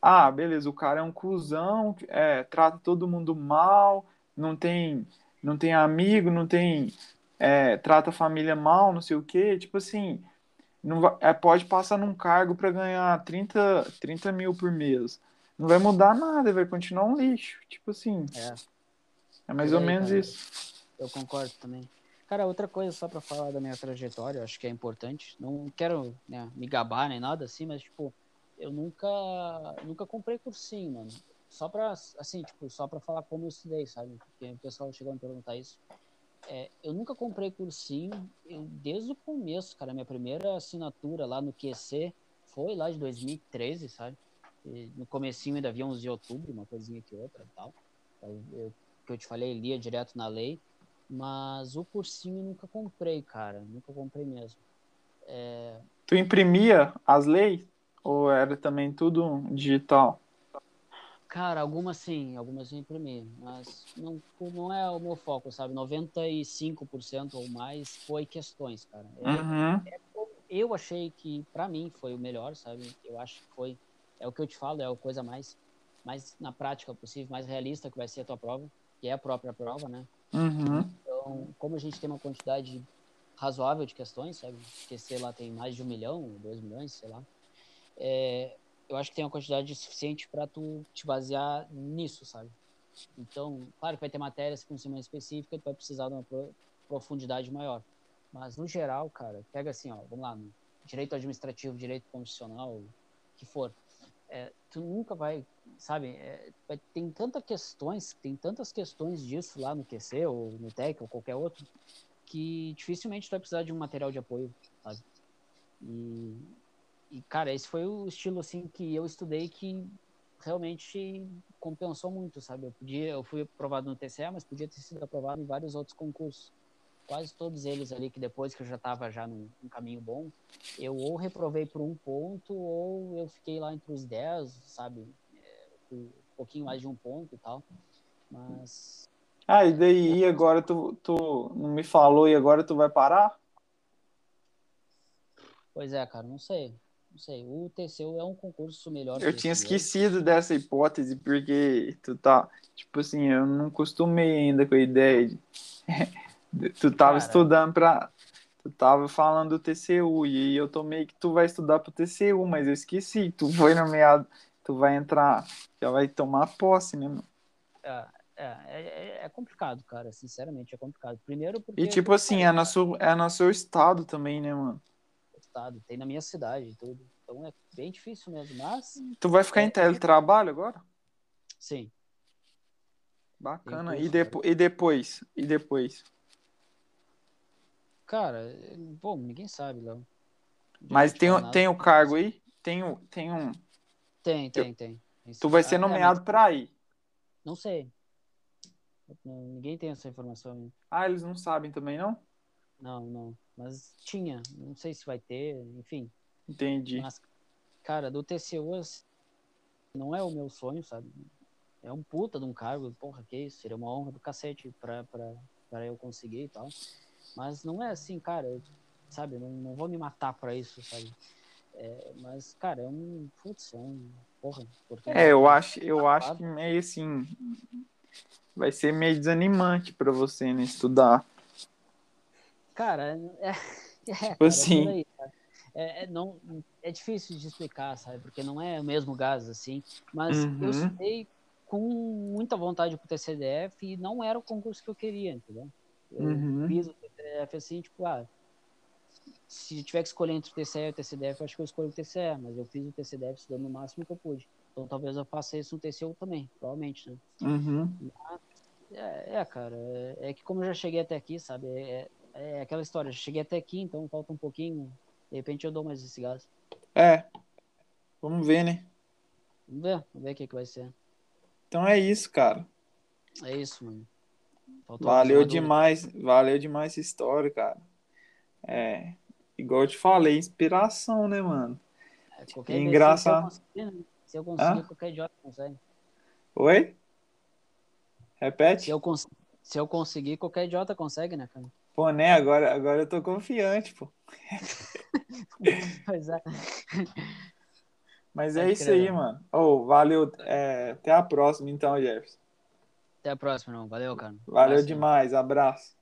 ah, beleza, o cara é um cuzão, é, trata todo mundo mal, não tem, não tem amigo, não tem, é, trata a família mal, não sei o quê, tipo assim, não vai, é, pode passar num cargo para ganhar 30, 30 mil por mês. Não vai mudar nada, vai continuar um lixo, tipo assim. É, é mais ou menos cara, isso. Eu concordo também. Cara, outra coisa só para falar da minha trajetória, acho que é importante. Não quero né, me gabar nem nada assim, mas tipo, eu nunca, nunca comprei cursinho, mano. Só pra, assim, tipo, só pra falar como eu estudei, sabe? Porque o pessoal chegou a me perguntar isso. É, eu nunca comprei cursinho, eu, desde o começo, cara. Minha primeira assinatura lá no QC foi lá de 2013, sabe? E no comecinho ainda havia uns de outubro, uma coisinha que outra e tal. Eu, eu, que eu te falei, lia direto na lei. Mas o cursinho eu nunca comprei, cara. Nunca comprei mesmo. É... Tu imprimia as leis? Ou era também tudo digital? Cara, algumas sim, algumas eu imprimi, mas não, não é o meu foco, sabe? 95% ou mais foi questões, cara. É, uhum. é, eu achei que, para mim, foi o melhor, sabe? Eu acho que foi, é o que eu te falo, é a coisa mais, mais na prática possível, mais realista que vai ser a tua prova, que é a própria prova, né? Uhum. Então, como a gente tem uma quantidade razoável de questões, sabe? Porque, sei lá, tem mais de um milhão, dois milhões, sei lá. É, eu acho que tem uma quantidade suficiente para tu te basear nisso, sabe? Então, claro que vai ter matérias com cima específica, tu vai precisar de uma profundidade maior. Mas, no geral, cara, pega assim, ó, vamos lá, direito administrativo, direito constitucional, que for. É, tu nunca vai, sabe, é, tem tantas questões, tem tantas questões disso lá no QC ou no TEC ou qualquer outro, que dificilmente tu vai precisar de um material de apoio, sabe? E, e, cara, esse foi o estilo, assim, que eu estudei que realmente compensou muito, sabe? Eu podia, eu fui aprovado no TCE, mas podia ter sido aprovado em vários outros concursos. Quase todos eles ali, que depois que eu já estava já num, num, caminho bom, eu ou reprovei por um ponto, ou eu fiquei lá entre os 10, sabe? É, um pouquinho mais de um ponto e tal. Mas ah, e daí agora tu, tu não me falou e agora tu vai parar? Pois é, cara, não sei. Não sei. O TCU é um concurso melhor. Eu tinha esquecido dessa hipótese, porque tu tá. Tipo assim, eu não costumei ainda com a ideia de. tu tava cara, estudando pra. Tu tava falando do TCU, e eu tomei que tu vai estudar pro TCU, mas eu esqueci. Tu foi nomeado, tu vai entrar, já vai tomar posse, né, mano? É, é, é, é, complicado, cara. Sinceramente, é complicado. Primeiro porque. E tipo assim, é no, seu, é no seu estado também, né, mano? Estado, tem na minha cidade tudo. Então é bem difícil mesmo, mas. Tu vai ficar é, em teletrabalho agora? Sim. Bacana. Curso, e, depo e depois? E depois? Cara, bom, ninguém sabe, Léo. Mas tem, tem o cargo aí? Tem, tem um. Tem, tem, tem. Tu vai ser é, nomeado é, para ir? Não sei. Ninguém tem essa informação. Ah, eles não sabem também, não? Não, não. Mas tinha. Não sei se vai ter, enfim. Entendi. Mas, cara, do TCU não é o meu sonho, sabe? É um puta de um cargo, porra, que isso, seria uma honra do cacete pra, pra, pra eu conseguir e tal. Mas não é assim, cara, eu, sabe? Não, não vou me matar pra isso, sabe? É, mas, cara, é um. Putz, é um. Porra. É, eu acho, eu acho que meio assim vai ser meio desanimante para você, né, estudar. Cara, é, é tipo cara, assim. Aí, é, é, não, é difícil de explicar, sabe? Porque não é o mesmo gás, assim. Mas uhum. eu estudei com muita vontade pro TCDF e não era o concurso que eu queria, entendeu? Eu uhum. fiz o TCDF assim, tipo, ah, se tiver que escolher entre o TCE e o TCDF, eu acho que eu escolho o TCE, mas eu fiz o TCDF estudando o máximo que eu pude. Então talvez eu faça isso no TCU também, provavelmente, né? Uhum. É, é, cara, é, é, que como eu já cheguei até aqui, sabe? É, é aquela história, cheguei até aqui, então falta um pouquinho, de repente eu dou mais esse gás. É, vamos ver, né? Vamos ver, vamos ver o que, que vai ser. Então é isso, cara. É isso, mano. Faltou valeu demais, valeu demais essa história, cara. É, igual eu te falei, inspiração, né, mano? É, qualquer engraçado. Se eu conseguir, né? se eu conseguir qualquer idiota consegue. Oi? Repete? Se eu, cons se eu conseguir, qualquer idiota consegue, né, cara? Pô, né? Agora, agora eu tô confiante, pô. pois é. Mas é isso aí, mano. Oh, valeu. É, até a próxima, então, Jefferson. Até a próxima, não. Valeu, cara. Valeu demais. Abraço.